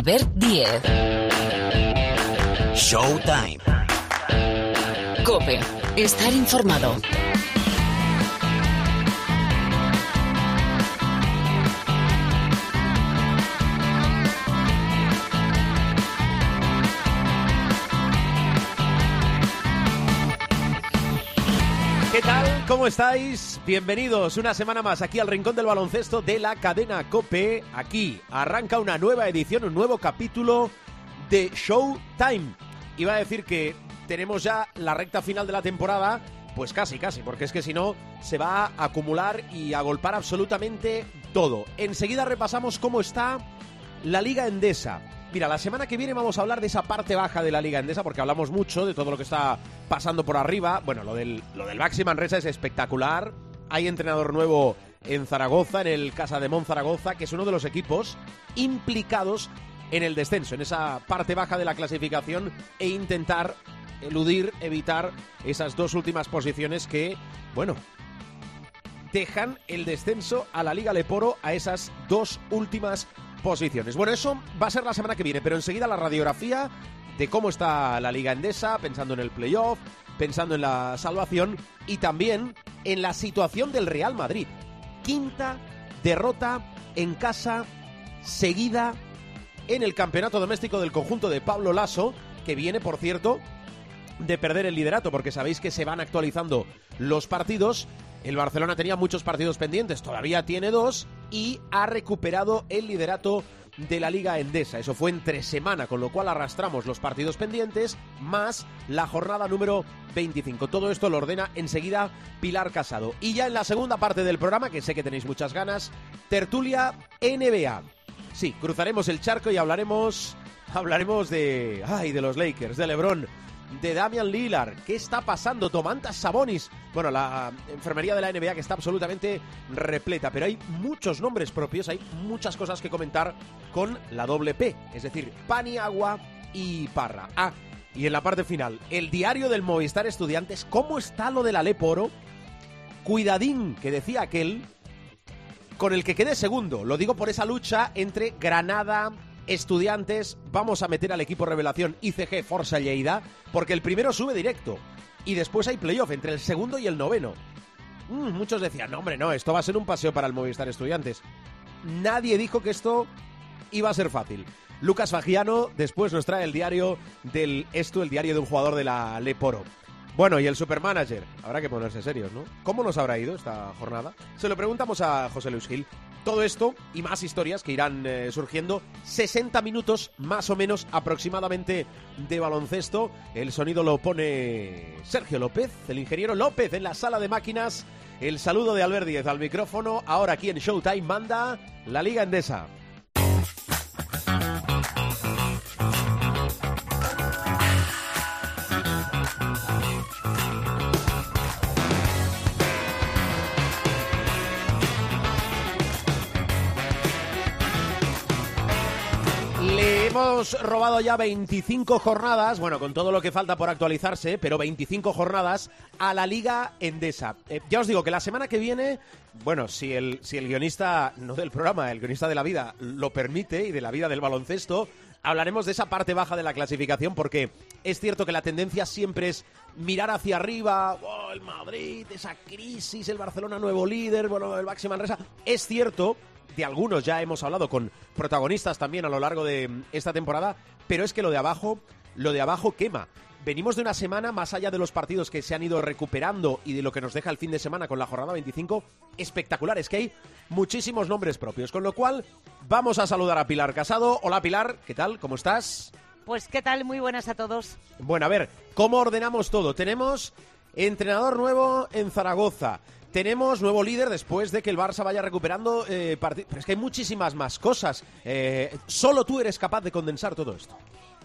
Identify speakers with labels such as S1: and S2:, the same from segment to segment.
S1: Albert Diez.
S2: Showtime.
S1: Cope. Estar informado.
S3: ¿Qué tal? ¿Cómo estáis? Bienvenidos una semana más aquí al Rincón del Baloncesto de la cadena Cope. Aquí arranca una nueva edición, un nuevo capítulo de Showtime. Iba a decir que tenemos ya la recta final de la temporada, pues casi, casi, porque es que si no se va a acumular y a golpar absolutamente todo. Enseguida repasamos cómo está la Liga Endesa. Mira, la semana que viene vamos a hablar de esa parte baja de la Liga Endesa porque hablamos mucho de todo lo que está pasando por arriba. Bueno, lo del, lo del es espectacular. Hay entrenador nuevo en Zaragoza, en el Casa de Mon Zaragoza, que es uno de los equipos implicados en el descenso, en esa parte baja de la clasificación e intentar eludir, evitar esas dos últimas posiciones que, bueno, dejan el descenso a la Liga Leporo a esas dos últimas posiciones. Bueno, eso va a ser la semana que viene, pero enseguida la radiografía de cómo está la Liga Endesa, pensando en el playoff, pensando en la salvación y también en la situación del Real Madrid. Quinta derrota en casa seguida en el campeonato doméstico del conjunto de Pablo Lasso, que viene, por cierto, de perder el liderato, porque sabéis que se van actualizando los partidos. El Barcelona tenía muchos partidos pendientes, todavía tiene dos y ha recuperado el liderato de la Liga Endesa. Eso fue entre semana, con lo cual arrastramos los partidos pendientes más la jornada número 25. Todo esto lo ordena enseguida Pilar Casado. Y ya en la segunda parte del programa, que sé que tenéis muchas ganas, tertulia NBA. Sí, cruzaremos el charco y hablaremos hablaremos de ay, de los Lakers, de LeBron, de Damian Lillard. ¿Qué está pasando? Tomantas Sabonis. Bueno, la enfermería de la NBA que está absolutamente repleta, pero hay muchos nombres propios, hay muchas cosas que comentar con la doble P, es decir, Paniagua y Parra. Ah, y en la parte final, el diario del Movistar Estudiantes, ¿cómo está lo del Aleporo? Cuidadín, que decía aquel, con el que quede segundo. Lo digo por esa lucha entre Granada, Estudiantes, vamos a meter al equipo revelación ICG Forza Lleida, porque el primero sube directo. Y después hay playoff entre el segundo y el noveno. Mm, muchos decían, no, hombre, no, esto va a ser un paseo para el Movistar Estudiantes. Nadie dijo que esto iba a ser fácil. Lucas Fagiano después nos trae el diario del esto, el diario de un jugador de la Leporo. Bueno, y el supermanager, habrá que ponerse serios, ¿no? ¿Cómo nos habrá ido esta jornada? Se lo preguntamos a José Luis Gil. Todo esto y más historias que irán eh, surgiendo. 60 minutos más o menos aproximadamente de baloncesto. El sonido lo pone Sergio López, el ingeniero López en la sala de máquinas. El saludo de Albert Díez al micrófono. Ahora aquí en Showtime manda la Liga Endesa. Hemos robado ya 25 jornadas, bueno, con todo lo que falta por actualizarse, pero 25 jornadas a la Liga Endesa. Eh, ya os digo que la semana que viene, bueno, si el, si el guionista, no del programa, el guionista de la vida lo permite y de la vida del baloncesto, hablaremos de esa parte baja de la clasificación porque es cierto que la tendencia siempre es mirar hacia arriba, oh, el Madrid, esa crisis, el Barcelona nuevo líder, bueno, el Baxi Manresa. Es cierto de algunos ya hemos hablado con protagonistas también a lo largo de esta temporada, pero es que lo de abajo, lo de abajo quema. Venimos de una semana, más allá de los partidos que se han ido recuperando y de lo que nos deja el fin de semana con la jornada 25, espectacular. Es que hay muchísimos nombres propios. Con lo cual, vamos a saludar a Pilar Casado. Hola Pilar, ¿qué tal? ¿Cómo estás?
S4: Pues qué tal, muy buenas a todos.
S3: Bueno, a ver, ¿cómo ordenamos todo? Tenemos entrenador nuevo en Zaragoza. Tenemos nuevo líder después de que el Barça vaya recuperando eh. Pero es que hay muchísimas más cosas. Eh, solo tú eres capaz de condensar todo esto.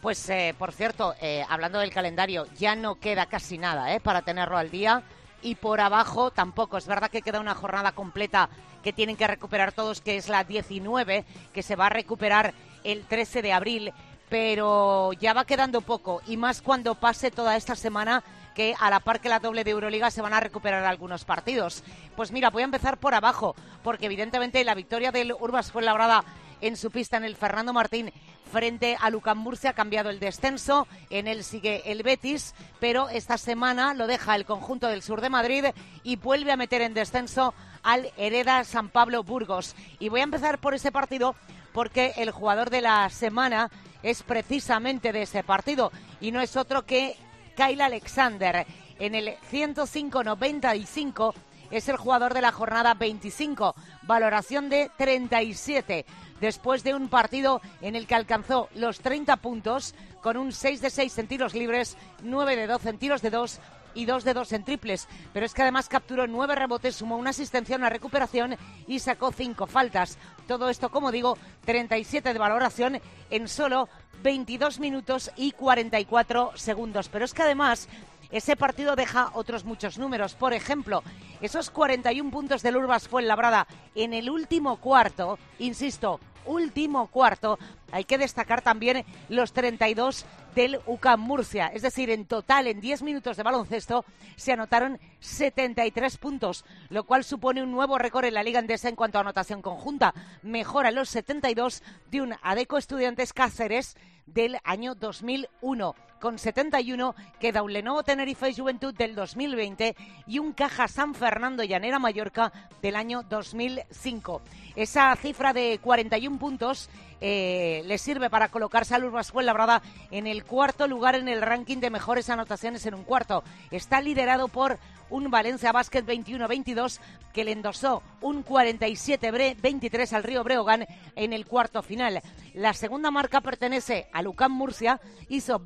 S4: Pues, eh, por cierto, eh, hablando del calendario, ya no queda casi nada ¿eh? para tenerlo al día. Y por abajo tampoco. Es verdad que queda una jornada completa que tienen que recuperar todos, que es la 19, que se va a recuperar el 13 de abril. Pero ya va quedando poco. Y más cuando pase toda esta semana que a la par que la doble de Euroliga se van a recuperar algunos partidos. Pues mira, voy a empezar por abajo, porque evidentemente la victoria del Urbas Fuenlabrada en su pista en el Fernando Martín frente a Lucan Murcia, ha cambiado el descenso, en él sigue el Betis, pero esta semana lo deja el conjunto del sur de Madrid y vuelve a meter en descenso al Hereda San Pablo Burgos. Y voy a empezar por ese partido porque el jugador de la semana es precisamente de ese partido y no es otro que Kyle Alexander. En el 105-95 es el jugador de la jornada 25, valoración de 37 después de un partido en el que alcanzó los 30 puntos con un 6 de 6 en tiros libres, 9 de 12 en tiros de 2 y 2 de 2 en triples. Pero es que además capturó 9 rebotes, sumó una asistencia, una recuperación y sacó 5 faltas. Todo esto, como digo, 37 de valoración en solo 22 minutos y 44 segundos. Pero es que además ese partido deja otros muchos números. Por ejemplo, esos 41 puntos del Urbas Fuenlabrada en el último cuarto, insisto, último cuarto, hay que destacar también los 32 del UCAM Murcia. Es decir, en total, en 10 minutos de baloncesto, se anotaron 73 puntos, lo cual supone un nuevo récord en la Liga Andesa en cuanto a anotación conjunta. Mejora los 72 de un Adeco Estudiantes Cáceres del año 2001. Con 71 queda un Lenovo Tenerife Juventud del 2020 y un Caja San Fernando Llanera Mallorca del año 2005. Esa cifra de 41 puntos eh, le sirve para colocarse al Urbas Fuenlabrada en el cuarto lugar en el ranking de mejores anotaciones en un cuarto. Está liderado por un Valencia Basket 21-22 que le endosó un 47-23 al Río Breogán en el cuarto final. La segunda marca pertenece a Lucán Murcia, hizo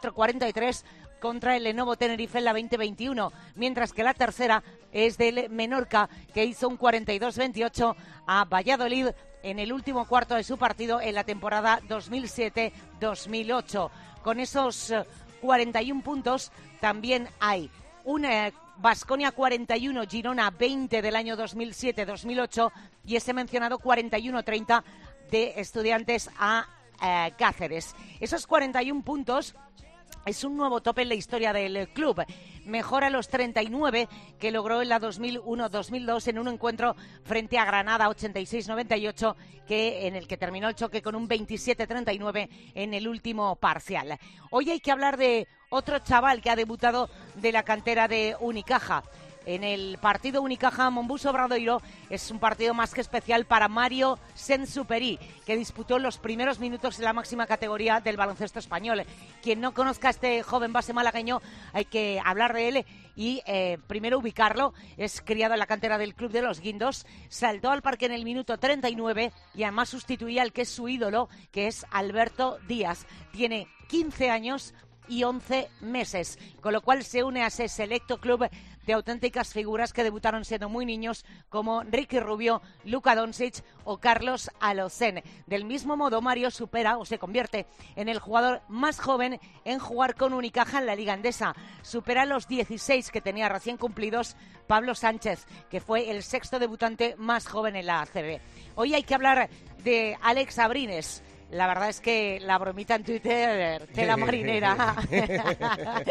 S4: 24-43 contra el Lenovo Tenerife en la 2021, mientras que la tercera es del Menorca, que hizo un 42-28 a Valladolid en el último cuarto de su partido en la temporada 2007-2008. Con esos 41 eh, puntos también hay una Vasconia 41, Girona 20 del año 2007-2008 y ese mencionado 41-30 de estudiantes a eh, Cáceres. Esos 41 puntos es un nuevo tope en la historia del club. Mejora los 39 que logró en la 2001-2002 en un encuentro frente a Granada 86-98 que en el que terminó el choque con un 27-39 en el último parcial. Hoy hay que hablar de otro chaval que ha debutado de la cantera de Unicaja en el partido Unicaja Mombuso Bradoiro es un partido más que especial para Mario Sensuperi, que disputó los primeros minutos en la máxima categoría del baloncesto español. Quien no conozca a este joven base malagueño, hay que hablar de él y eh, primero ubicarlo. Es criado en la cantera del Club de los Guindos, saltó al parque en el minuto 39 y además sustituía al que es su ídolo, que es Alberto Díaz. Tiene 15 años, y 11 meses, con lo cual se une a ese selecto club de auténticas figuras que debutaron siendo muy niños como Ricky Rubio, Luka Doncic o Carlos Alocen. Del mismo modo, Mario supera o se convierte en el jugador más joven en jugar con Unicaja en la Liga Andesa. Supera los 16 que tenía recién cumplidos Pablo Sánchez, que fue el sexto debutante más joven en la ACB. Hoy hay que hablar de Alex Abrines la verdad es que la bromita en Twitter, la marinera.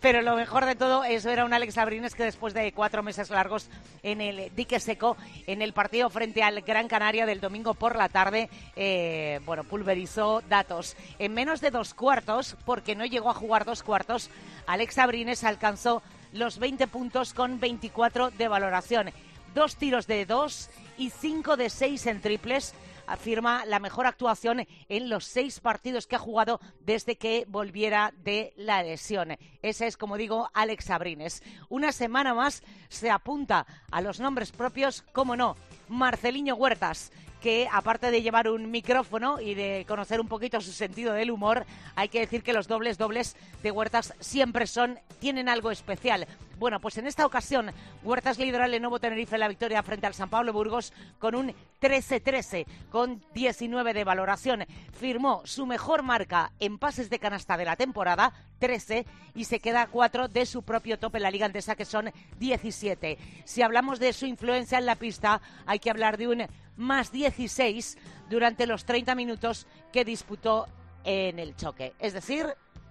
S4: Pero lo mejor de todo, eso era un Alex Abrines que después de cuatro meses largos en el dique seco, en el partido frente al Gran Canaria del domingo por la tarde, eh, bueno, pulverizó datos. En menos de dos cuartos, porque no llegó a jugar dos cuartos, Alex Abrines alcanzó los 20 puntos con 24 de valoración. Dos tiros de dos y cinco de seis en triples afirma la mejor actuación en los seis partidos que ha jugado desde que volviera de la lesión. Ese es, como digo, Alex Abrines. Una semana más se apunta a los nombres propios, como no, Marceliño Huertas que aparte de llevar un micrófono y de conocer un poquito su sentido del humor, hay que decir que los dobles dobles de Huertas siempre son tienen algo especial. Bueno, pues en esta ocasión Huertas lidera el Lenovo Tenerife la victoria frente al San Pablo Burgos con un 13-13 con 19 de valoración. Firmó su mejor marca en pases de canasta de la temporada, 13, y se queda a 4 de su propio tope en la Liga Andesa que son 17. Si hablamos de su influencia en la pista, hay que hablar de un más 16 durante los 30 minutos que disputó en el choque. Es decir,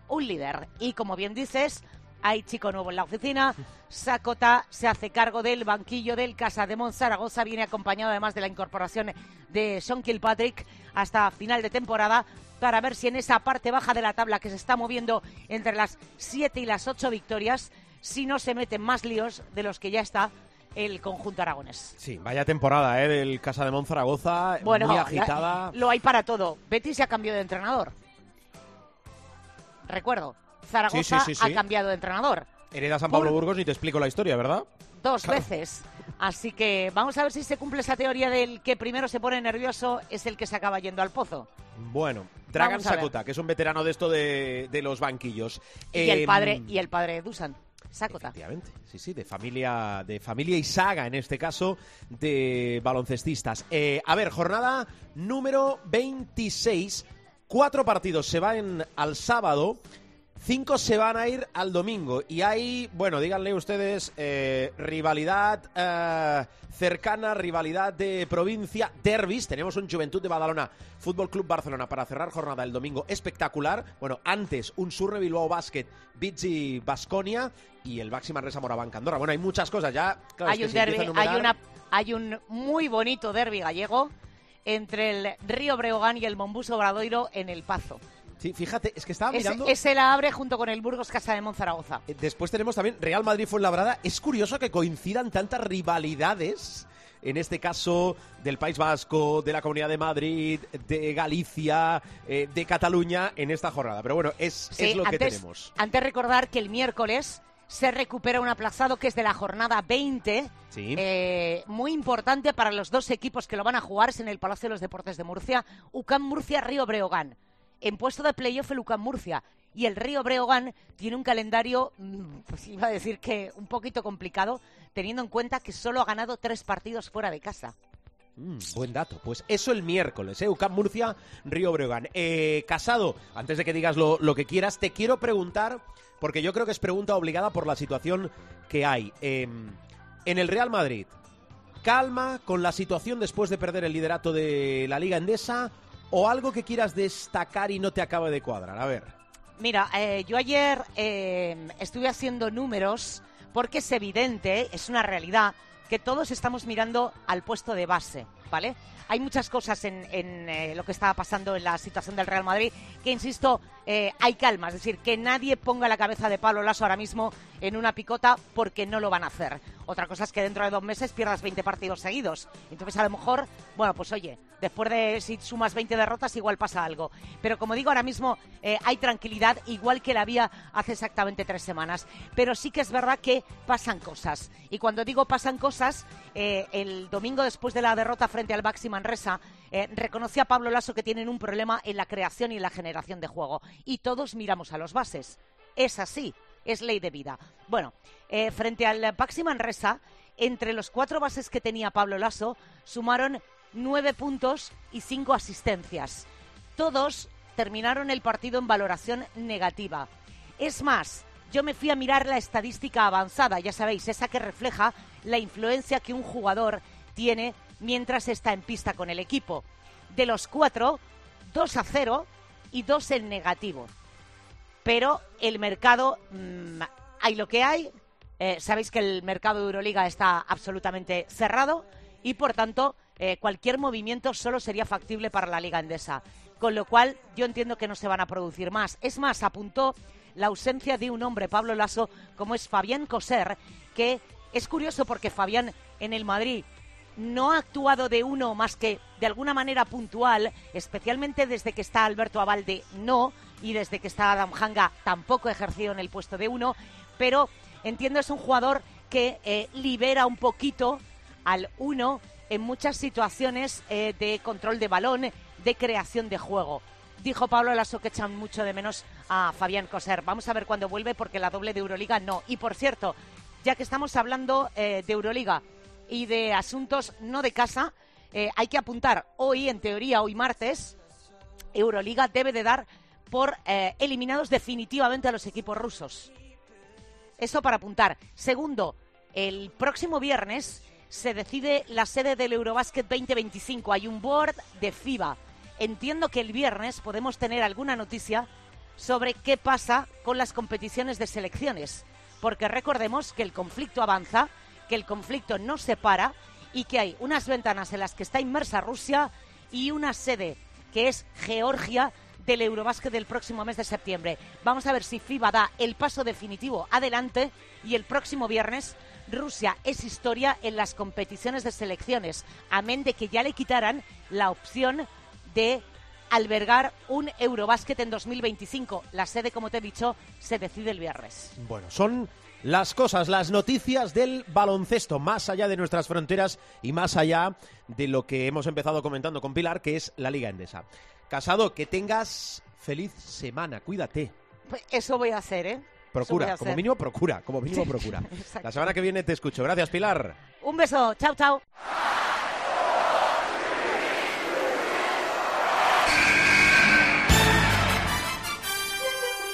S4: un líder. Y como bien dices, hay chico nuevo en la oficina. Sakota se hace cargo del banquillo del Casa de Zaragoza. Viene acompañado además de la incorporación de Sean Kilpatrick hasta final de temporada para ver si en esa parte baja de la tabla que se está moviendo entre las 7 y las 8 victorias, si no se meten más líos de los que ya está el conjunto aragonés.
S3: Sí, vaya temporada ¿eh? del Casa de Monzaragoza,
S4: bueno,
S3: muy agitada.
S4: Lo hay para todo. Betis se ha cambiado de entrenador. Recuerdo, Zaragoza ha cambiado de entrenador.
S3: Hereda San Pablo Burgos y te explico la historia, ¿verdad?
S4: Dos veces. Así que vamos a ver si se cumple esa teoría del que primero se pone nervioso es el que se acaba yendo al pozo.
S3: Bueno, Dragan Sakuta, que es un veterano de esto de, los banquillos.
S4: Y el padre, y el padre de Dusan. Sakota.
S3: Efectivamente, sí, sí, de familia, de familia y saga, en este caso, de baloncestistas. Eh, a ver, jornada número 26. Cuatro partidos se van al sábado. Cinco se van a ir al domingo y hay, bueno, díganle ustedes, eh, rivalidad eh, cercana, rivalidad de provincia, derbis. Tenemos un Juventud de Badalona, Fútbol Club Barcelona para cerrar jornada el domingo espectacular. Bueno, antes un Surre Bilbao Basket, Bizzi Basconia y el Baxi Manresa Moraván Andorra. Bueno, hay muchas cosas ya.
S4: hay un derby, hay, una, hay un muy bonito derby gallego entre el Río Breogán y el Mombus Obradoiro en El Pazo.
S3: Sí, fíjate, es que estaba mirando.
S4: Ese, la abre junto con el Burgos Casa de Monzaragoza.
S3: Eh, después tenemos también Real Madrid Fuenlabrada. Es curioso que coincidan tantas rivalidades. En este caso, del País Vasco, de la Comunidad de Madrid, de Galicia, eh, de Cataluña, en esta jornada. Pero bueno, es, lo que tenemos.
S4: Antes recordar que el miércoles se recupera un aplazado que es de la jornada 20.
S3: Sí.
S4: Eh, muy importante para los dos equipos que lo van a jugar en el Palacio de los Deportes de Murcia. UCAM Murcia, Río Breogán en puesto de playoff el UCAM Murcia. Y el Río Breogán tiene un calendario, mm, pues iba a decir que un poquito complicado, teniendo en cuenta que solo ha ganado tres partidos fuera de casa.
S3: Mm, buen dato. Pues eso el miércoles, ¿eh? Murcia, Río Breogán. Eh, Casado, antes de que digas lo, que quieras, te quiero preguntar, porque yo creo que es pregunta obligada por la situación que hay. Em, en el Real Madrid, calma con la situación después de perder el liderato de la Liga Endesa o algo que quieras destacar y no te acabe de cuadrar. A ver.
S4: Mira, eh, yo ayer eh, estuve haciendo números porque es evidente, es una realidad, que todos estamos mirando al puesto de base, Hay muchas cosas en, eh, lo que estaba pasando en la situación del Real Madrid que, insisto, hay calma. Es decir, que nadie ponga la cabeza de Pablo Lasso ahora mismo en una picota porque no lo van a hacer. Otra cosa es que dentro de dos meses pierdas 20 partidos seguidos. Entonces, a lo mejor, bueno, pues oye, después de si sumas 20 derrotas, igual pasa algo. Pero como digo, ahora mismo eh, hay tranquilidad, igual que la había hace exactamente tres semanas. Pero sí que es verdad que pasan cosas. Y cuando digo pasan cosas, eh, el domingo después de la derrota frente al Baxi Manresa, eh, a Pablo Lasso que tienen un problema en la creación y la generación de juego. Y todos miramos a los bases. Es así es ley de vida. Bueno, eh, frente al Paxi Manresa, entre los cuatro bases que tenía Pablo Lasso, sumaron nueve puntos y cinco asistencias. Todos terminaron el partido en valoración negativa. Es más, yo me fui a mirar la estadística avanzada, ya sabéis, esa que refleja la influencia que un jugador tiene mientras está en pista con el equipo. De los cuatro, dos a cero y dos en negativo pero el mercado, mm, hay lo que hay. Eh, sabéis que el mercado de Euroliga está absolutamente cerrado y, por tanto, eh, cualquier movimiento solo sería factible para la Liga Endesa. Con lo cual, yo entiendo que no se van a producir más. Es más, apuntó la ausencia de un hombre, Pablo Lasso, como es Fabián Coser, que es curioso porque Fabián en el Madrid no ha actuado de uno más que de alguna manera puntual, especialmente desde que está Alberto Avalde, no, y desde que está Adam Hanga tampoco ha ejercido en el puesto de uno, pero entiendo es un jugador que eh, libera un poquito al uno en muchas situaciones eh, de control de balón, de creación de juego. Dijo Pablo Lasso que echan mucho de menos a Fabián Coser. Vamos a ver cuándo vuelve porque la doble de Euroliga no. Y por cierto, ya que estamos hablando eh, de Euroliga, y de asuntos no de casa, eh, hay que apuntar hoy, en teoría, hoy martes, Euroliga debe de dar por eh, eliminados definitivamente a los equipos rusos. Eso para apuntar. Segundo, el próximo viernes se decide la sede del Eurobasket 2025. Hay un board de FIBA. Entiendo que el viernes podemos tener alguna noticia sobre qué pasa con las competiciones de selecciones. porque recordemos que el conflicto avanza, que el conflicto no se para y que hay unas ventanas en las que está inmersa Rusia y una sede que es Georgia del Eurobásquet del próximo mes de septiembre. Vamos a ver si FIBA da el paso definitivo adelante y el próximo viernes Rusia es historia en las competiciones de selecciones, amén de que ya le quitaran la opción de albergar un Eurobásquet en 2025. La sede, como te he dicho, se decide el viernes.
S3: Bueno, son las cosas, las noticias del baloncesto, más allá de nuestras fronteras y más allá de lo que hemos empezado comentando con Pilar, que es la Liga Endesa. Casado, que tengas feliz semana, cuídate.
S4: Pues eso voy a hacer, ¿eh?
S3: Procura, como mínimo procura, como mínimo procura. La semana que viene te escucho. Gracias, Pilar.
S4: Un beso, chao, chao.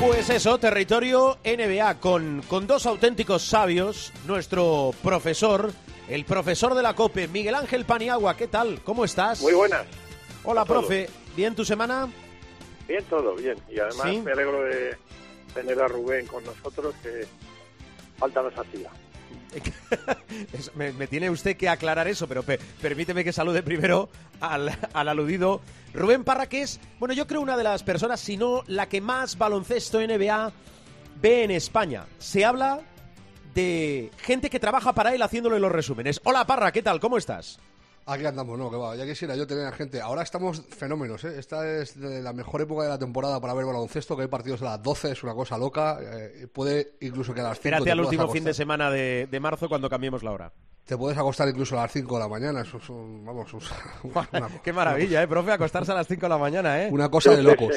S3: Pues eso, territorio NBA con, con dos auténticos sabios, nuestro profesor, el profesor de la COPE, Miguel Ángel Paniagua, ¿qué tal? ¿Cómo estás?
S5: Muy buenas.
S3: Hola, profe. ¿Bien tu semana?
S5: Bien todo, bien. Y además
S3: ¿Sí?
S5: me alegro de tener a Rubén con nosotros, que falta nos hacía.
S3: Me tiene usted que aclarar eso, pero pe- permíteme que salude primero al, al aludido Rubén Parra, que es, bueno, yo creo una de las personas, si no la que más baloncesto NBA ve en España. Se habla de gente que trabaja para él haciéndole los resúmenes. Hola Parra, ¿qué tal? ¿Cómo estás?
S6: Aquí andamos, no, que va. Ya quisiera yo tener a gente. Ahora estamos fenómenos, ¿eh? Esta es de la mejor época de la temporada para ver baloncesto, que hay partidos a las 12, es una cosa loca. eh, puede incluso que a las 5
S3: Espérate
S6: te
S3: al último fin de semana de, de marzo cuando cambiemos la hora.
S6: Te puedes acostar incluso a las 5 de la mañana. Eso es un- vamos, un- una,
S3: Qué maravilla, ¿eh, profe? Acostarse a las 5 de la mañana, ¿eh?
S6: una cosa de locos.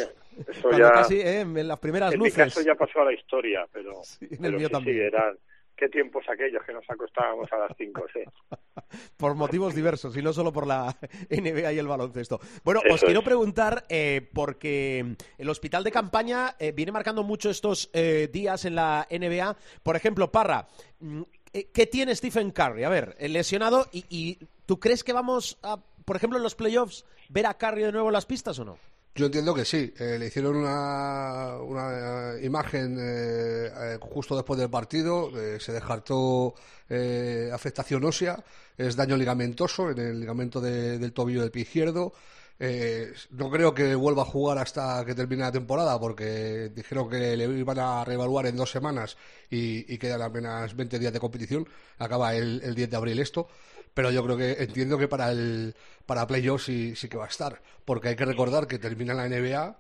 S5: Eso ya,
S3: casi, ¿eh? En las primeras
S5: en mi
S3: luces.
S5: caso ya pasó a la historia, pero,
S3: en el
S5: pero
S3: mío
S5: sí,
S3: también.
S5: sí, eran qué tiempos aquellos que nos acostábamos a las 5, sí.
S3: por motivos diversos y no solo por la NBA y el baloncesto. Bueno, os quiero preguntar, eh, porque el hospital de campaña eh, viene marcando mucho estos eh, días en la NBA. Por ejemplo, Parra, mm, eh, ¿qué tiene Stephen Curry? A ver, lesionado, y, y ¿tú crees que vamos a, por ejemplo, en los playoffs, ver a Curry de nuevo en las pistas o no?
S6: Yo entiendo que sí. Eh, le hicieron una, una eh, imagen eh, eh, justo después del partido. se descartó afectación ósea. Es daño ligamentoso en el ligamento de- del tobillo del pie izquierdo. No creo que vuelva a jugar hasta que termine la temporada porque dijeron que le iban a reevaluar en dos semanas y, y quedan apenas 20 días de competición. Acaba el, el 10 de abril esto. Pero yo creo que entiendo que para el para playoffs sí, sí que va a estar. Porque hay que recordar que termina la NBA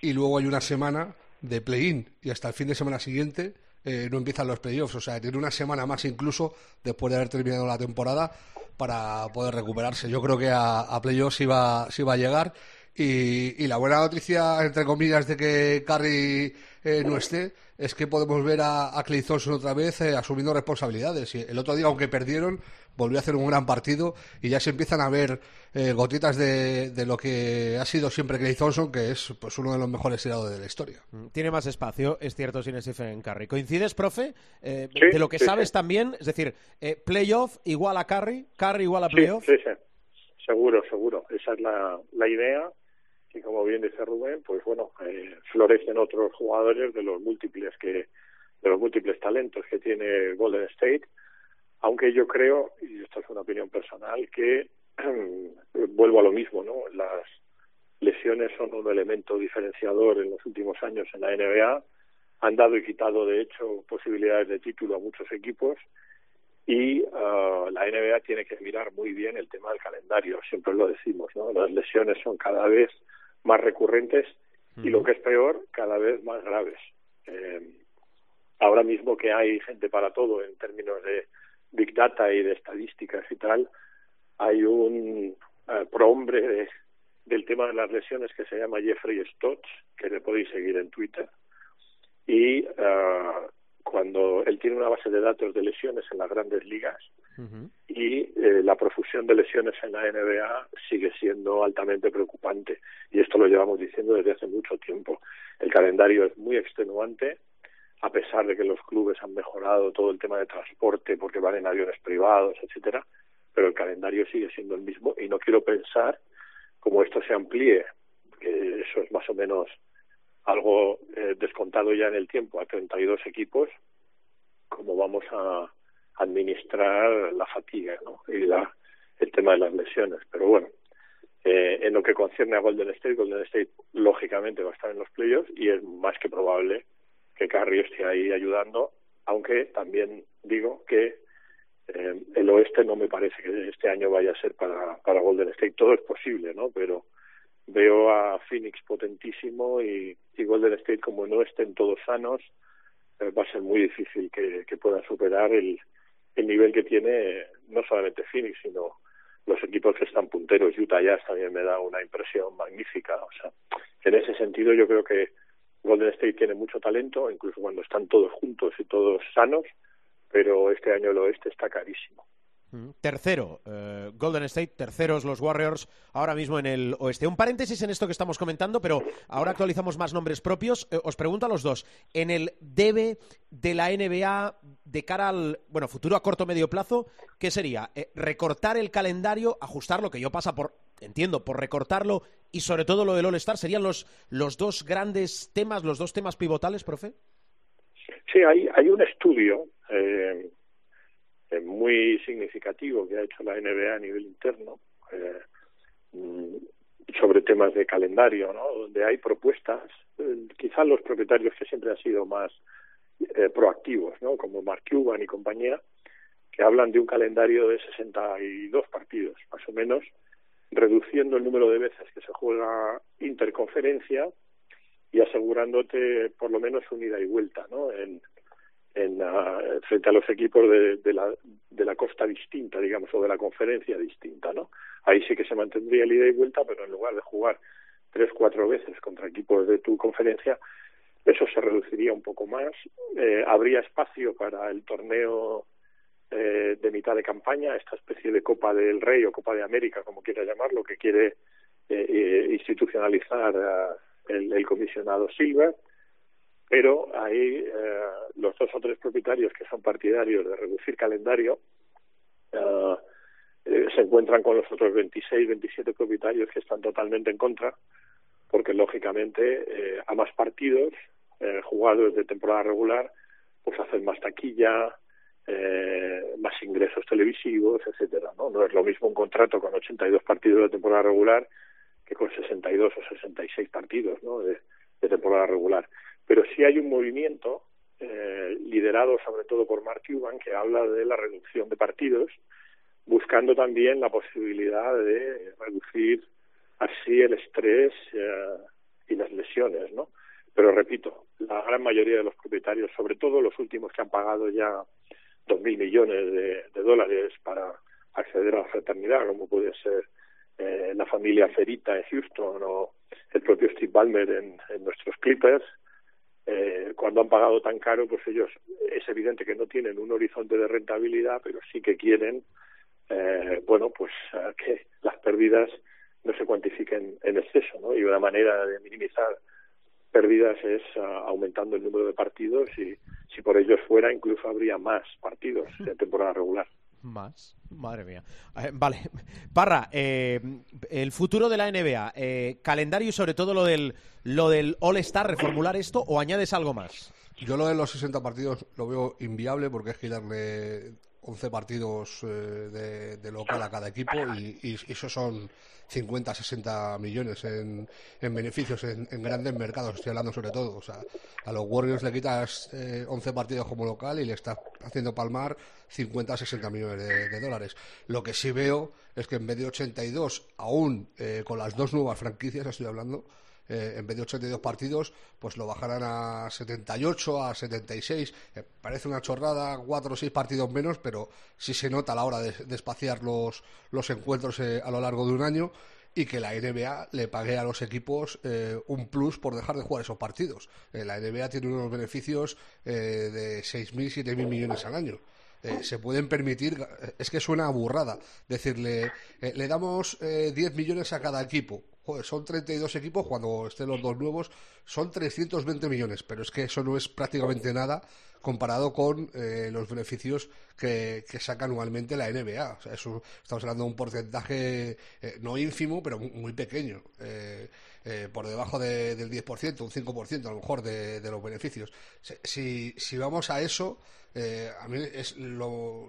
S6: y luego hay una semana de play-in y hasta el fin de semana siguiente eh, no empiezan los playoffs. O sea, tiene una semana más incluso después de haber terminado la temporada para poder recuperarse. Yo creo que a, a playoffs va, sí va a llegar. Y, y la buena noticia, entre comillas, de que Curry eh, no esté, es que podemos ver a, a Clay Thompson otra vez eh, asumiendo responsabilidades. Y el otro día, aunque perdieron, volvió a hacer un gran partido y ya se empiezan a ver eh, gotitas de, de lo que ha sido siempre Clay Thompson, que es pues uno de los mejores tiradores de la historia.
S3: Tiene más espacio, es cierto, sin Stephen Curry. ¿Coincides, profe? Eh,
S5: Sí,
S3: de lo que
S5: sí,
S3: sabes
S5: sí.
S3: también, es decir, eh, playoff igual a Curry, Curry igual a
S5: Sí,
S3: playoff.
S5: sí, sí. Seguro, seguro. Esa es la, la idea. Y como bien dice Rubén, pues bueno, eh, florecen otros jugadores de los múltiples que de los múltiples talentos que tiene Golden State. Aunque yo creo, y esto es una opinión personal, que vuelvo a lo mismo, ¿no? Las lesiones son un elemento diferenciador en los últimos años en la NBA. Han dado y quitado, de hecho, posibilidades de título a muchos equipos y ah, la NBA tiene que mirar muy bien el tema del calendario, siempre lo decimos, ¿no? Las lesiones son cada vez más recurrentes y lo que es peor, cada vez más graves. Eh, ahora mismo que hay gente para todo en términos de big data y de estadísticas y tal, hay un eh, prohombre de- del tema de las lesiones que se llama Jeffrey Stotts, que le podéis seguir en Twitter, y cuando cuando él tiene una base de datos de lesiones en las grandes ligas y eh, la profusión de lesiones en la NBA sigue siendo altamente preocupante. Y esto lo llevamos diciendo desde hace mucho tiempo. El calendario es muy extenuante a pesar de que los clubes han mejorado todo el tema de transporte porque van en aviones privados, etcétera, pero el calendario sigue siendo el mismo. Y no quiero pensar como esto se amplíe, que eso es más o menos algo eh, descontado ya en el tiempo. A 32 equipos, como vamos a administrar la fatiga ¿no? y la, el tema de las lesiones. Pero bueno, eh, en lo que concierne a Golden State, Golden State lógicamente va a estar en los playoffs y es más que probable que Curry esté ahí ayudando, aunque también digo que eh, el oeste no me parece que este año vaya a ser para, para Golden State. Todo es posible, ¿no? Pero veo a Phoenix potentísimo y, y Golden State, como no estén todos sanos, eh, va a ser muy difícil que, que puedan superar el, el nivel que tiene no solamente Phoenix, sino los equipos que están punteros. Utah Jazz también me da una impresión magnífica. O sea, en ese sentido yo creo que Golden State tiene mucho talento, incluso cuando están todos juntos y todos sanos, pero este año el oeste está carísimo.
S3: Tercero, eh, Golden State, terceros los Warriors ahora mismo en el oeste. Un paréntesis en esto que estamos comentando, pero ahora actualizamos más nombres propios. Eh, os pregunto a los dos, en el debe de la NBA de cara al bueno futuro a corto medio plazo, ¿qué sería? Eh, recortar el calendario, ajustar lo que yo pasa por entiendo por recortarlo y sobre todo lo del All Star serían los los dos grandes temas, los dos temas pivotales, profe.
S5: Sí, hay hay un estudio. Eh muy significativo que ha hecho la NBA a nivel interno eh, mm, sobre temas de calendario, ¿no? donde hay propuestas, eh, quizás los propietarios que siempre han sido más eh, proactivos, ¿no? como Mark Cuban y compañía, que hablan de un calendario de 62 partidos, más o menos, reduciendo el número de veces que se juega interconferencia y asegurándote por lo menos un ida y vuelta ¿no? en, en, uh, frente a los equipos de, de, la, de la costa distinta, digamos, o de la conferencia distinta, ¿no? Ahí sí que se mantendría el ida y vuelta, pero en lugar de jugar tres, cuatro veces contra equipos de tu conferencia, eso se reduciría un poco más. Eh, habría espacio para el torneo eh, de mitad de campaña, esta especie de Copa del Rey o Copa de América, como quiera llamarlo, que quiere eh, eh institucionalizar el, el comisionado Silver pero ahí eh, los dos o tres propietarios que son partidarios de reducir calendario eh, eh, se encuentran con los otros 26, 27 propietarios que están totalmente en contra, porque lógicamente eh, a más partidos eh, jugados de temporada regular, pues hacen más taquilla, eh, más ingresos televisivos, etcétera. ¿no? no es lo mismo un contrato con 82 partidos de temporada regular que con 62 o 66 partidos ¿no? de, de temporada regular pero sí hay un movimiento eh, liderado sobre todo por Mark Cuban que habla de la reducción de partidos, buscando también la posibilidad de reducir así el estrés eh, y las lesiones, ¿no? Pero repito, la gran mayoría de los propietarios, sobre todo los últimos que han pagado ya dos mil millones de, de, dólares para acceder a la fraternidad, como puede ser eh, la familia Ferita en Houston o el propio Steve Ballmer en, en nuestros Clippers, eh, cuando han pagado tan caro, pues ellos es evidente que no tienen un horizonte de rentabilidad, pero sí que quieren, eh, bueno, pues que las pérdidas no se cuantifiquen en exceso, ¿no? Y una manera de minimizar pérdidas es uh, aumentando el número de partidos y si por ellos fuera incluso habría más partidos de temporada regular.
S3: Más, madre mía. Vale, Parra, eh, el futuro de la NBA, eh, calendario y sobre todo lo del, lo del All-Star, reformular esto o añades algo más?
S6: Yo lo de los 60 partidos lo veo inviable porque es que darle 11 partidos eh, de, local a cada equipo y, y, eso son 50, 60 millones en, en beneficios en, en, grandes mercados, estoy hablando sobre todo. O sea, a los Warriors le quitas eh, 11 partidos como local y le estás haciendo palmar 50, 60 millones de, de, dólares. Lo que sí veo es que en vez de 82, aún eh, con las dos nuevas franquicias, estoy hablando, eh, en vez de 82 partidos, pues lo bajarán a 78, a 76. Eh, parece una chorrada, cuatro o seis partidos menos, pero sí se nota a la hora de, espaciar los, los encuentros eh, a lo largo de un año. y que la NBA le pague a los equipos eh, un plus por dejar de jugar esos partidos. La NBA tiene unos beneficios eh, de 6.000, 7.000 millones al año. Se pueden permitir, es que suena a burrada, decirle, le damos eh, 10 millones a cada equipo. Joder, son 32 equipos, cuando estén los dos nuevos, son 320 millones, pero es que eso no es prácticamente nada comparado con eh, los beneficios que, que, saca anualmente la NBA. Eso, estamos hablando de un porcentaje eh, no ínfimo, pero muy, muy pequeño. Eh, eh, por debajo de, del 10%, un 5% a lo mejor de, de los beneficios. Si, si, vamos a eso, eh, a mí es lo,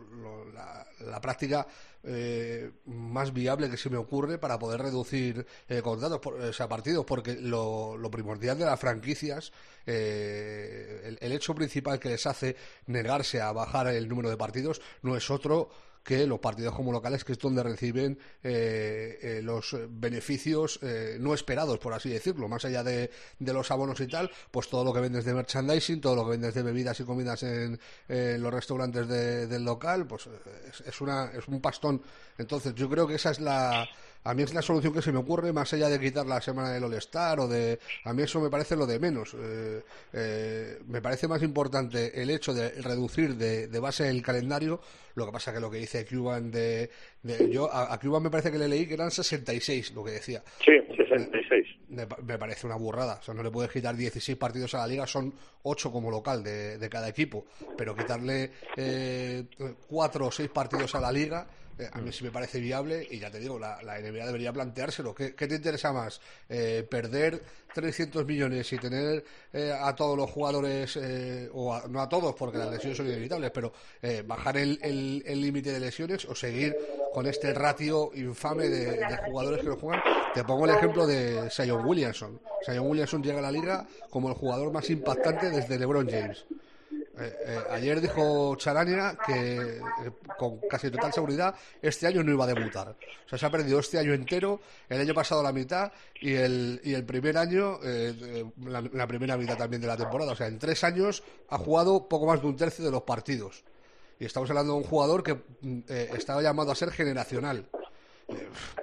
S6: la, la, práctica eh, más viable que se me ocurre para poder reducir eh, contratos, por, o sea, partidos, porque lo, lo primordial de las franquicias, eh, el, el hecho principal que les hace negarse a bajar el número de partidos no es otro que los partidos como locales, que es donde reciben eh, eh, los beneficios eh, no esperados, por así decirlo, más allá de, de, los abonos y tal, pues todo lo que vendes de merchandising, todo lo que vendes de bebidas y comidas en, en los restaurantes de, del local, pues es, es, una, es un pastón. Entonces yo creo que esa es la a mí es la solución que se me ocurre, más allá de quitar la semana del All-Star o de... A mí eso me parece lo de menos. Eh, eh, me parece más importante el hecho de reducir de, de, base el calendario. Lo que pasa que lo que dice Cuban de... de yo a, a, Cuban me parece que le leí que eran 66, lo que decía.
S5: Sí, 66.
S6: Me, me, parece una burrada. O sea, no le puedes quitar 16 partidos a la liga, son 8 como local de, de cada equipo. Pero quitarle eh, 4 o 6 partidos a la liga a mí sí me parece viable y ya te digo, la, la NBA debería planteárselo. ¿Qué, ¿Qué, te interesa más? Eh, ¿Perder 300 millones y tener eh, a todos los jugadores, eh, o a, no a todos porque las lesiones son inevitables, pero eh, bajar el límite de lesiones o seguir con este ratio infame de, de, jugadores que no juegan? Te pongo el ejemplo de Sion Williamson. Sion Williamson llega a la liga como el jugador más impactante desde LeBron James. Eh, eh, ayer dijo Charania que eh, con casi total seguridad este año no iba a debutar. O sea, se ha perdido este año entero, el año pasado la mitad y el, y el primer año, la, la, primera mitad también de la temporada. O sea, en tres años ha jugado poco más de un tercio de los partidos. Y estamos hablando de un jugador que eh, estaba llamado a ser generacional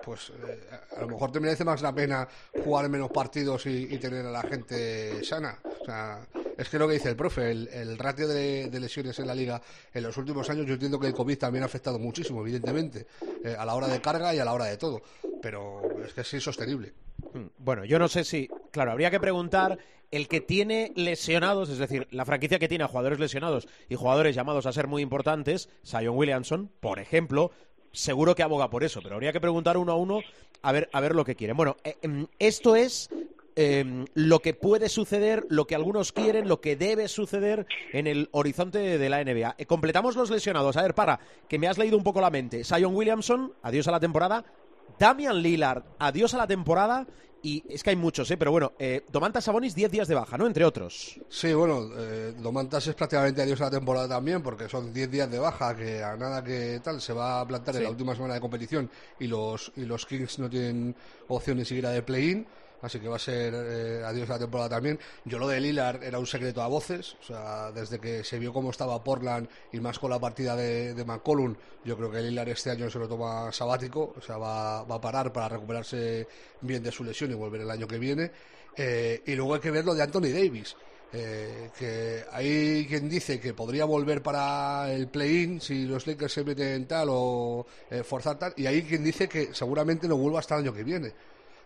S6: pues eh, a lo mejor te merece más la pena jugar menos partidos y, tener a la gente sana. O sea, es que lo que dice el profe, el, el ratio de, lesiones en la liga en los últimos años, yo entiendo que el COVID también ha afectado muchísimo, evidentemente, eh, a la hora de carga y a la hora de todo, pero es que es insostenible.
S3: Hmm. Bueno, yo no sé si, claro, habría que preguntar el que tiene lesionados, es decir, la franquicia que tiene a jugadores lesionados y jugadores llamados a ser muy importantes, Zion Williamson, por ejemplo, seguro que aboga por eso, pero habría que preguntar uno a uno a ver, a ver lo que quieren. Bueno, eh, esto es eh, lo que puede suceder, lo que algunos quieren, lo que debe suceder en el horizonte de la NBA. Eh, completamos los lesionados. A ver, para, que me has leído un poco la mente. Zion Williamson, adiós a la temporada. Damian Lillard, adiós a la temporada. Y es que hay muchos, ¿eh? pero bueno, eh, Domantas Sabonis 10 días de baja, ¿no? Entre otros.
S6: Sí, bueno, eh, Domantas es prácticamente adiós a la temporada también, porque son 10 días de baja, que a nada que tal se va a plantar sí. en la última semana de competición y los, y los Kings no tienen opción ni siquiera de play-in así que va a ser eh, adiós la temporada también. Yo lo de Lillard era un secreto a voces, o sea, desde que se vio cómo estaba Portland y más con la partida de, de McCollum, yo creo que Lillard este año se lo toma sabático, o sea, va, va a parar para recuperarse bien de su lesión y volver el año que viene. Eh, y luego hay que ver lo de Anthony Davis. Eh, que hay quien dice que podría volver para el play-in si los Lakers se meten tal o eh, forzar tal, y hay quien dice que seguramente no vuelva hasta el año que viene.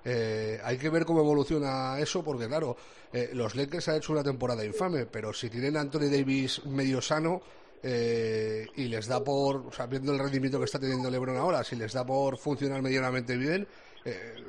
S6: Eh, hay que ver cómo evoluciona eso, porque claro, eh, los Lakers han hecho una temporada infame, pero si tienen a Anthony Davis medio sano eh, y les da por, o sea, viendo el rendimiento que está teniendo LeBron ahora, si les da por funcionar medianamente bien,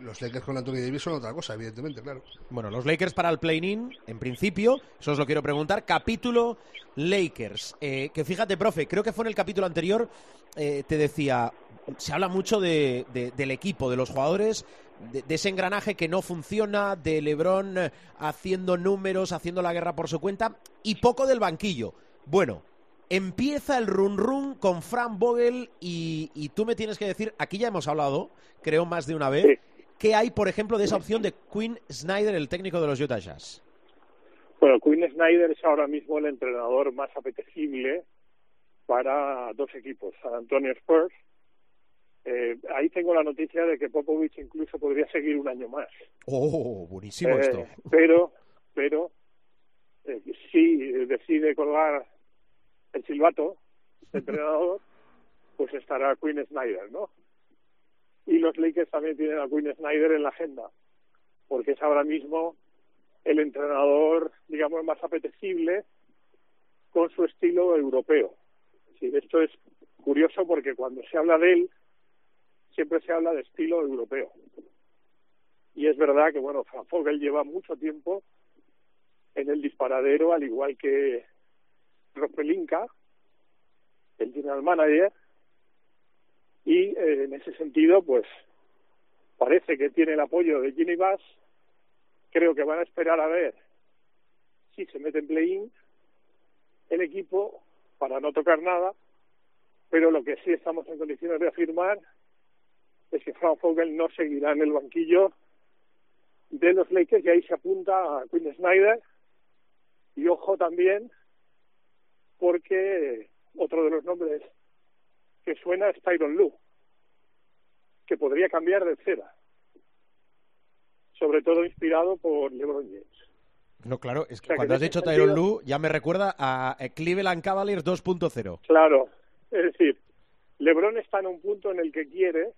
S6: los Lakers con Anthony Davis son otra cosa, evidentemente, claro.
S3: Bueno, los Lakers para el play-in, en principio, eso os lo quiero preguntar. Capítulo Lakers. Eh, que fíjate, profe, creo que fue en el capítulo anterior, te decía, se habla mucho de, del equipo, de los jugadores, de, de, ese engranaje que no funciona, de Lebron haciendo números, haciendo la guerra por su cuenta, y poco del banquillo. Bueno, empieza el run run con Fran Vogel y, y, tú me tienes que decir, aquí ya hemos hablado, creo más de una vez, sí. ¿qué hay, por ejemplo, de esa opción de Quinn Snyder, el técnico de los Utah Jazz?
S5: Bueno, Quinn Snyder es ahora mismo el entrenador más apetecible para dos equipos, San Antonio Spurs Eh, ahí tengo la noticia de que Popovich incluso podría seguir un año más.
S3: Oh, buenísimo
S5: Eh,
S3: esto.
S5: Pero, pero, eh, si decide colgar el silbato, el entrenador, pues estará Quinn Snyder, ¿no? Y los Lakers también tienen a Quinn Snyder en la agenda, porque es ahora mismo el entrenador, digamos, más apetecible con su estilo europeo. Sí, esto es curioso porque cuando se habla de él, siempre se habla de estilo europeo. Y es verdad que, bueno, Frank lleva mucho tiempo en el disparadero, al igual que Ropelinka, el general manager, y eh, en ese sentido, pues parece que tiene el apoyo de Ginny Bass. Creo que van a esperar a ver si se mete en play-in el equipo para no tocar nada, pero lo que sí estamos en condiciones de afirmar es que Frank Vogel no seguirá en el banquillo de los Lakers y ahí se apunta a Quinn Snyder y ojo también porque otro de los nombres que suena es Tyron Lue que podría cambiar de cera sobre todo inspirado por LeBron James
S3: No, claro, es que
S5: O sea, que
S3: cuando has dicho
S5: sentido-
S3: Tyron Lue ya me recuerda a eh, Cleveland Cavaliers 2.0.
S5: Claro, es decir, LeBron está en un punto en el que quiere,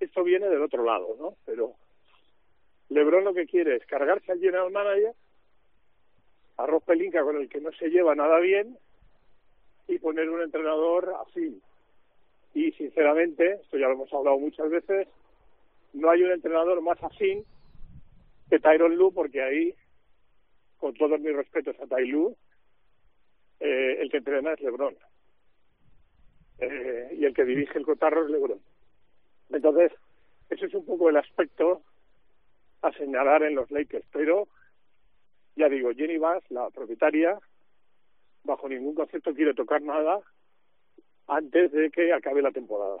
S5: esto viene del otro lado, ¿no? Pero LeBron lo que quiere es cargarse al general manager, a Rob Pelinka con el que no se lleva nada bien y poner un entrenador afín. Y sinceramente, esto ya lo hemos hablado muchas veces, no hay un entrenador más afín que Tyron Lue porque ahí, con todos mis respetos a Ty Lue, eh, el que entrena es LeBron. Eh, y el que dirige el cotarro es LeBron. Entonces, ese es un poco el aspecto a señalar en los Lakers. Pero, ya digo, Jenny Bass, la propietaria, bajo ningún concepto quiere tocar nada antes de que acabe la temporada.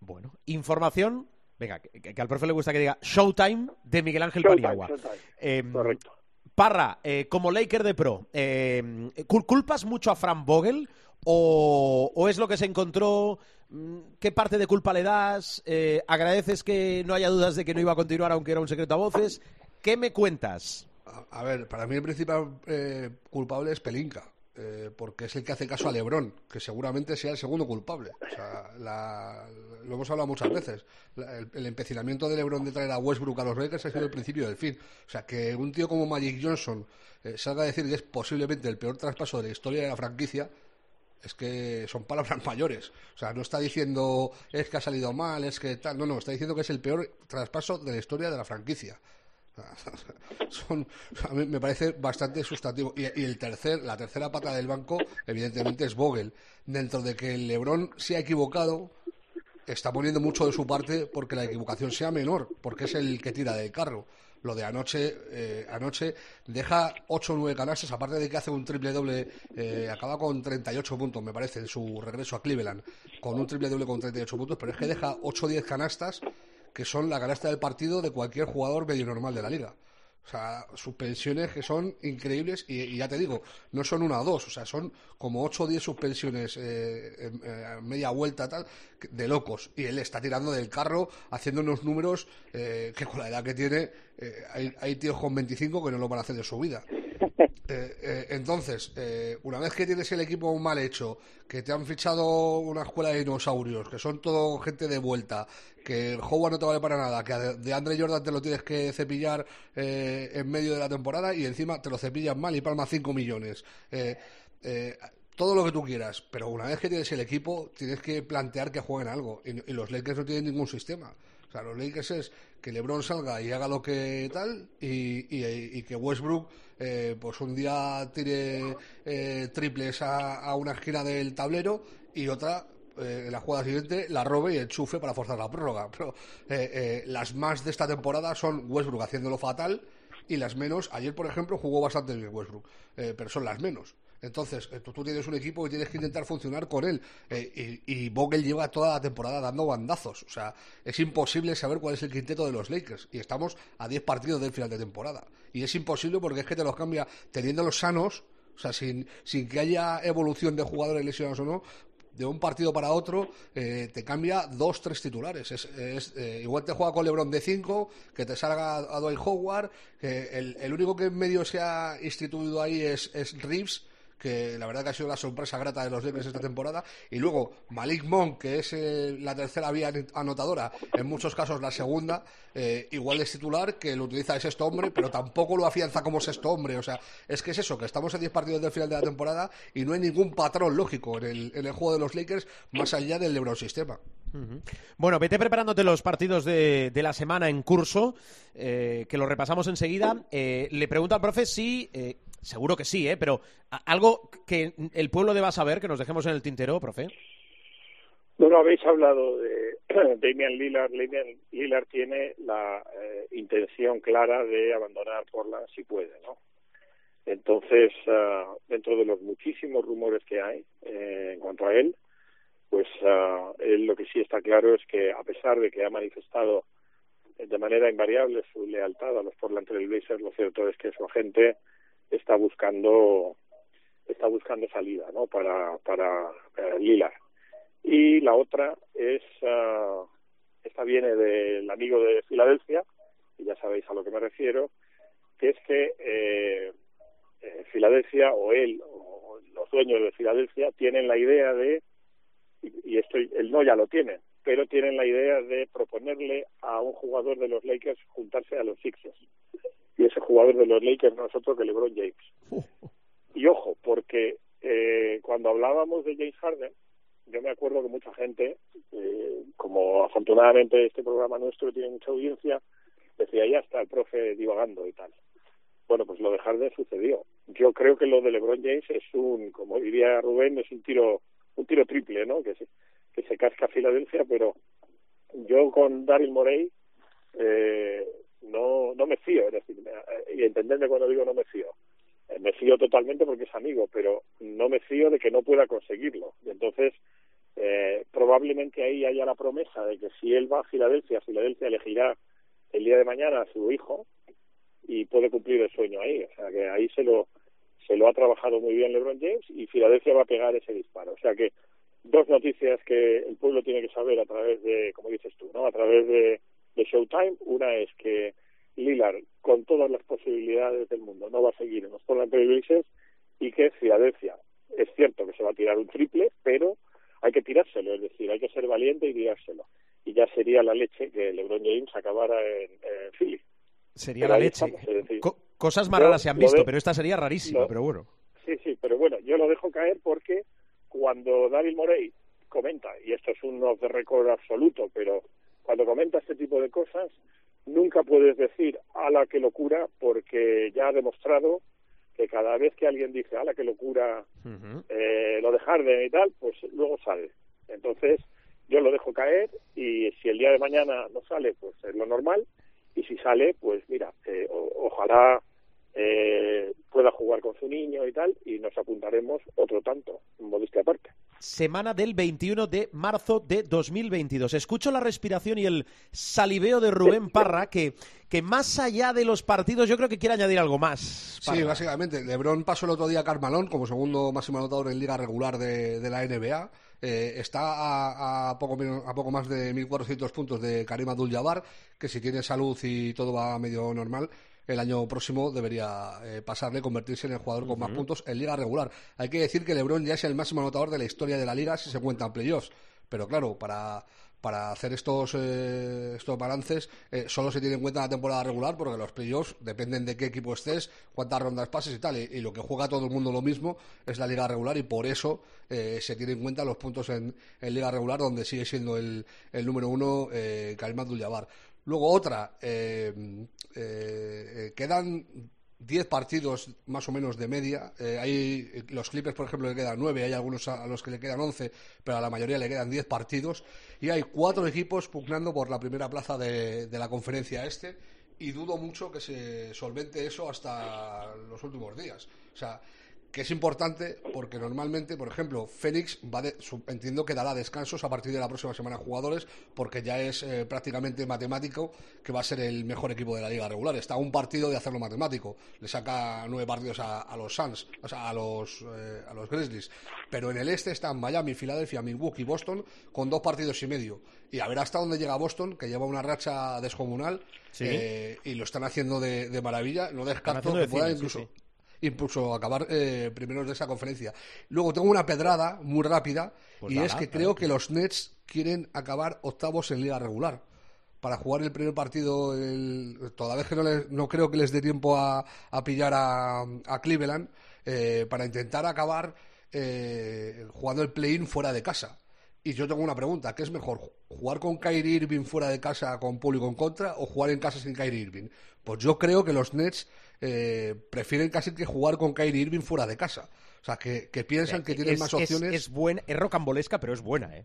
S3: Bueno, información. Venga, que, que al profe le gusta que diga Showtime de Miguel Ángel
S5: Showtime,
S3: Paniagua.
S5: showtime.
S3: Em,
S5: Correcto.
S3: Parra, eh, como Laker de pro, eh, ¿cul- ¿culpas mucho a Fran Vogel o, o es lo que se encontró? Mm, ¿Qué parte de culpa le das? Eh, ¿Agradeces que no haya dudas de que no iba a continuar aunque era un secreto a voces? ¿Qué me cuentas?
S6: A, ver, para mí el principal eh, culpable es Pelinka, eh, porque es el que hace caso a Lebrón, que seguramente sea el segundo culpable. O sea, lo hemos hablado muchas veces. El, empecinamiento de Lebrón de traer a Westbrook a los Lakers ha sido el principio del fin. O sea, que un tío como Magic Johnson salga a decir que es posiblemente el peor traspaso de la historia de la franquicia, es que son palabras mayores. O sea, no está diciendo es que ha salido mal, es que tal. No, no, está diciendo que es el peor traspaso de la historia de la franquicia. Son, a mí me parece bastante sustantivo. Y, y el tercer, la tercera pata del banco, evidentemente, es Vogel. Dentro de que el Lebrón se ha equivocado, está poniendo mucho de su parte porque la equivocación sea menor, porque es el que tira del carro. Lo de anoche, eh, anoche deja 8 o 9 canastas, aparte de que hace un triple doble, eh, acaba con 38 puntos, me parece, en su regreso a Cleveland, con un triple doble con 38 puntos, pero es que deja 8 o 10 canastas que son la canasta del partido de cualquier jugador medio normal de la liga. O sea, suspensiones que son increíbles y, ya te digo, no son una o dos, o sea, son como 8 o 10 suspensiones eh, eh, media vuelta tal, de locos. Y él está tirando del carro, haciendo unos números eh, que con la edad que tiene, eh, hay, hay tíos con 25 que no lo van a hacer de su vida. Eh, eh, entonces, eh, una vez que tienes el equipo mal hecho, que te han fichado una escuela de dinosaurios, que son todo gente de vuelta, que el Howard no te vale para nada, que de Andre Jordan te lo tienes que cepillar eh, en medio de la temporada y encima te lo cepillas mal y palma 5 millones. Eh, todo lo que tú quieras, pero una vez que tienes el equipo, tienes que plantear que jueguen algo. Y, y los Lakers no tienen ningún sistema. O sea, los Lakers es que LeBron salga y haga lo que tal y, y- que Westbrook eh, pues un día tire eh, triples a, una esquina del tablero y otra eh, en la jugada siguiente la robe y enchufe para forzar la prórroga. Pero eh, eh, las más de esta temporada son Westbrook haciéndolo fatal y las menos, ayer por ejemplo jugó bastante bien Westbrook, pero son las menos. Entonces, eh, tú, tienes un equipo y tienes que intentar funcionar con él. eh, y, y Vogel lleva toda la temporada dando bandazos. O sea, es imposible saber cuál es el quinteto de los Lakers. Y estamos a 10 partidos del final de temporada. Y es imposible porque es que te los cambia teniéndolos sanos, o sea, sin, sin que haya evolución de jugadores lesionados o no, de un partido para otro eh, te cambia dos, tres titulares. Es, es, eh, igual te juega con LeBron de 5, que te salga a Dwight Howard, que el, el único que en medio se ha instituido ahí es, es Reeves, que la verdad que ha sido la sorpresa grata de los Lakers esta temporada. Y luego Malik Monk, que es eh, la tercera vía anotadora, en muchos casos la segunda, eh, igual es titular, que lo utiliza de sexto hombre, pero tampoco lo afianza como sexto hombre. O sea, es que es eso, que estamos en 10 partidos del final de la temporada y no hay ningún patrón lógico en el, juego de los Lakers más allá del LeBron sistema.
S3: Bueno, vete preparándote los partidos de, la semana en curso, eh, que lo repasamos enseguida. Le pregunto al profe si, seguro que sí, ¿eh? pero algo que el pueblo deba saber, que nos dejemos en el tintero, profe.
S5: Bueno, habéis hablado de Damian Lillard. Damian Lillard tiene la eh, intención clara de abandonar Portland si puede, ¿no? Entonces, ah, dentro de los muchísimos rumores que hay eh, en cuanto a él, pues ah, él lo que sí está claro es que a pesar de que ha manifestado de manera invariable su lealtad a los Portland Trail Blazers, lo cierto es que su agente está buscando está buscando salida, ¿no? Para para. Y la otra es ah, esta viene del amigo de Filadelfia, y ya sabéis a lo que me refiero, que es que eh, eh, Filadelfia o él o los dueños de Filadelfia tienen la idea de y, y esto el no ya lo tienen, pero tienen la idea de proponerle a un jugador de los Lakers juntarse a los Sixers. Y ese jugador de los Lakers no es otro que LeBron James. Y ojo, porque eh, cuando hablábamos de James Harden, yo me acuerdo que mucha gente, eh, como afortunadamente este programa nuestro tiene mucha audiencia, decía ya está el profe divagando y tal. Bueno, pues lo de Harden sucedió. Yo creo que lo de LeBron James es un, como diría Rubén, es un tiro, un tiro triple, ¿no? Que se, que se casca a Filadelfia, pero yo con Daryl Morey eh, no, no me fío, es decir, me- y entenderme cuando digo no me fío. Eh, me fío totalmente porque es amigo, pero no me fío de que no pueda conseguirlo. Entonces, eh, probablemente ahí haya la promesa de que si él va a Filadelfia, Filadelfia elegirá el día de mañana a su hijo y puede cumplir el sueño ahí. O sea que ahí se lo se lo ha trabajado muy bien LeBron James y Filadelfia va a pegar ese disparo. O sea que dos noticias que el pueblo tiene que saber a través de, como dices tú, ¿no? A través de, de Showtime. Una es que Lillard, con todas las posibilidades del mundo, no va a seguir en los Portland Trail Blazers y que Filadelfia, es cierto que se va a tirar un triple, pero hay que tirárselo, es decir, hay que ser valiente y tirárselo. Y ya sería la leche que LeBron James acabara en, en Philly.
S3: Sería
S5: Pero
S3: la leche.
S5: estamos,
S3: Co- cosas más raras se han visto,
S5: de-
S3: pero esta sería rarísima, pero bueno.
S5: Sí, sí, pero bueno, yo lo dejo caer porque cuando Daryl Morey comenta, y esto es un off the record absoluto, pero cuando comenta este tipo de cosas, nunca puedes decir, ala, qué locura, porque ya ha demostrado que cada vez que alguien dice, ala, qué locura,
S3: Ujú.
S5: eh, lo de Harden y tal, pues luego sale. Entonces, yo lo dejo caer y si el día de mañana no sale, pues es lo normal. Y si sale, pues mira, eh, o- ojalá eh, pueda jugar con su niño y tal, y nos apuntaremos otro tanto, en modestia aparte.
S3: Semana del 21 de marzo de 2022. Escucho la respiración y el saliveo de Rubén Parra, que, que más allá de los partidos, yo creo que quiere añadir algo más.
S6: Sí, básicamente. LeBron pasó el otro día a Carmalón como segundo máximo anotador en liga regular de, de la NBA. Eh, está a, a poco menos- a poco más de 1.400 puntos de Karim Abdul-Jabbar, que si tiene salud y todo va medio normal, el año próximo debería eh, pasarle, convertirse en el jugador con más puntos en liga regular. Hay que decir que LeBron ya es el máximo anotador de la historia de la liga si se cuentan playoffs. Pero claro, para, para hacer estos, eh, estos balances eh, solo se tiene en cuenta la temporada regular porque los playoffs dependen de qué equipo estés, cuántas rondas pases y tal. Y, y lo que juega todo el mundo lo mismo es la liga regular y por eso eh, se tiene en cuenta los puntos en, en liga regular donde sigue siendo el, el número uno eh, Karim Abdul-Jabbar. Luego otra, eh, eh, eh, quedan 10 partidos más o menos de media. Hay eh, los Clippers, por ejemplo, le quedan 9, hay algunos a, a los que le quedan 11, pero a la mayoría le quedan 10 partidos. Y hay cuatro equipos pugnando por la primera plaza de, de la conferencia este. Y dudo mucho que se solvente eso hasta los últimos días. O sea, que es importante porque normalmente, por ejemplo, Fénix va de- su- entiendo que dará descansos a partir de la próxima semana a jugadores porque ya es eh, prácticamente matemático que va a ser el mejor equipo de la liga regular. Está a un partido de hacerlo matemático. Le saca nueve partidos a, a los Suns, o sea, a los, eh, a los Grizzlies. Pero en el este están Miami, Filadelfia, Milwaukee, Boston con dos partidos y medio. Y a ver hasta dónde llega Boston, que lleva una racha descomunal
S3: Sí.
S6: eh, y lo están haciendo de, de maravilla. No descarto que
S3: de
S6: pueda
S3: sí,
S6: incluso
S3: sí.
S6: Incluso acabar eh, primeros de esa conferencia. Luego tengo una pedrada muy rápida
S3: Pues
S6: y es que creo que los Nets quieren acabar octavos en liga regular para jugar el primer partido el, toda vez que no, les- no creo que les dé tiempo a, a pillar a, a Cleveland eh, para intentar acabar eh, jugando el play-in fuera de casa. Y yo tengo una pregunta, ¿qué es mejor? ¿Jugar con Kyrie Irving fuera de casa con público en contra o jugar en casa sin Kyrie Irving? Pues yo creo que los Nets eh, prefieren casi que jugar con Kyrie Irving fuera de casa. O sea, que, que piensan que tienen
S3: es,
S6: más
S3: es-
S6: opciones
S3: Es, buena, es rocambolesca, pero es buena, ¿eh?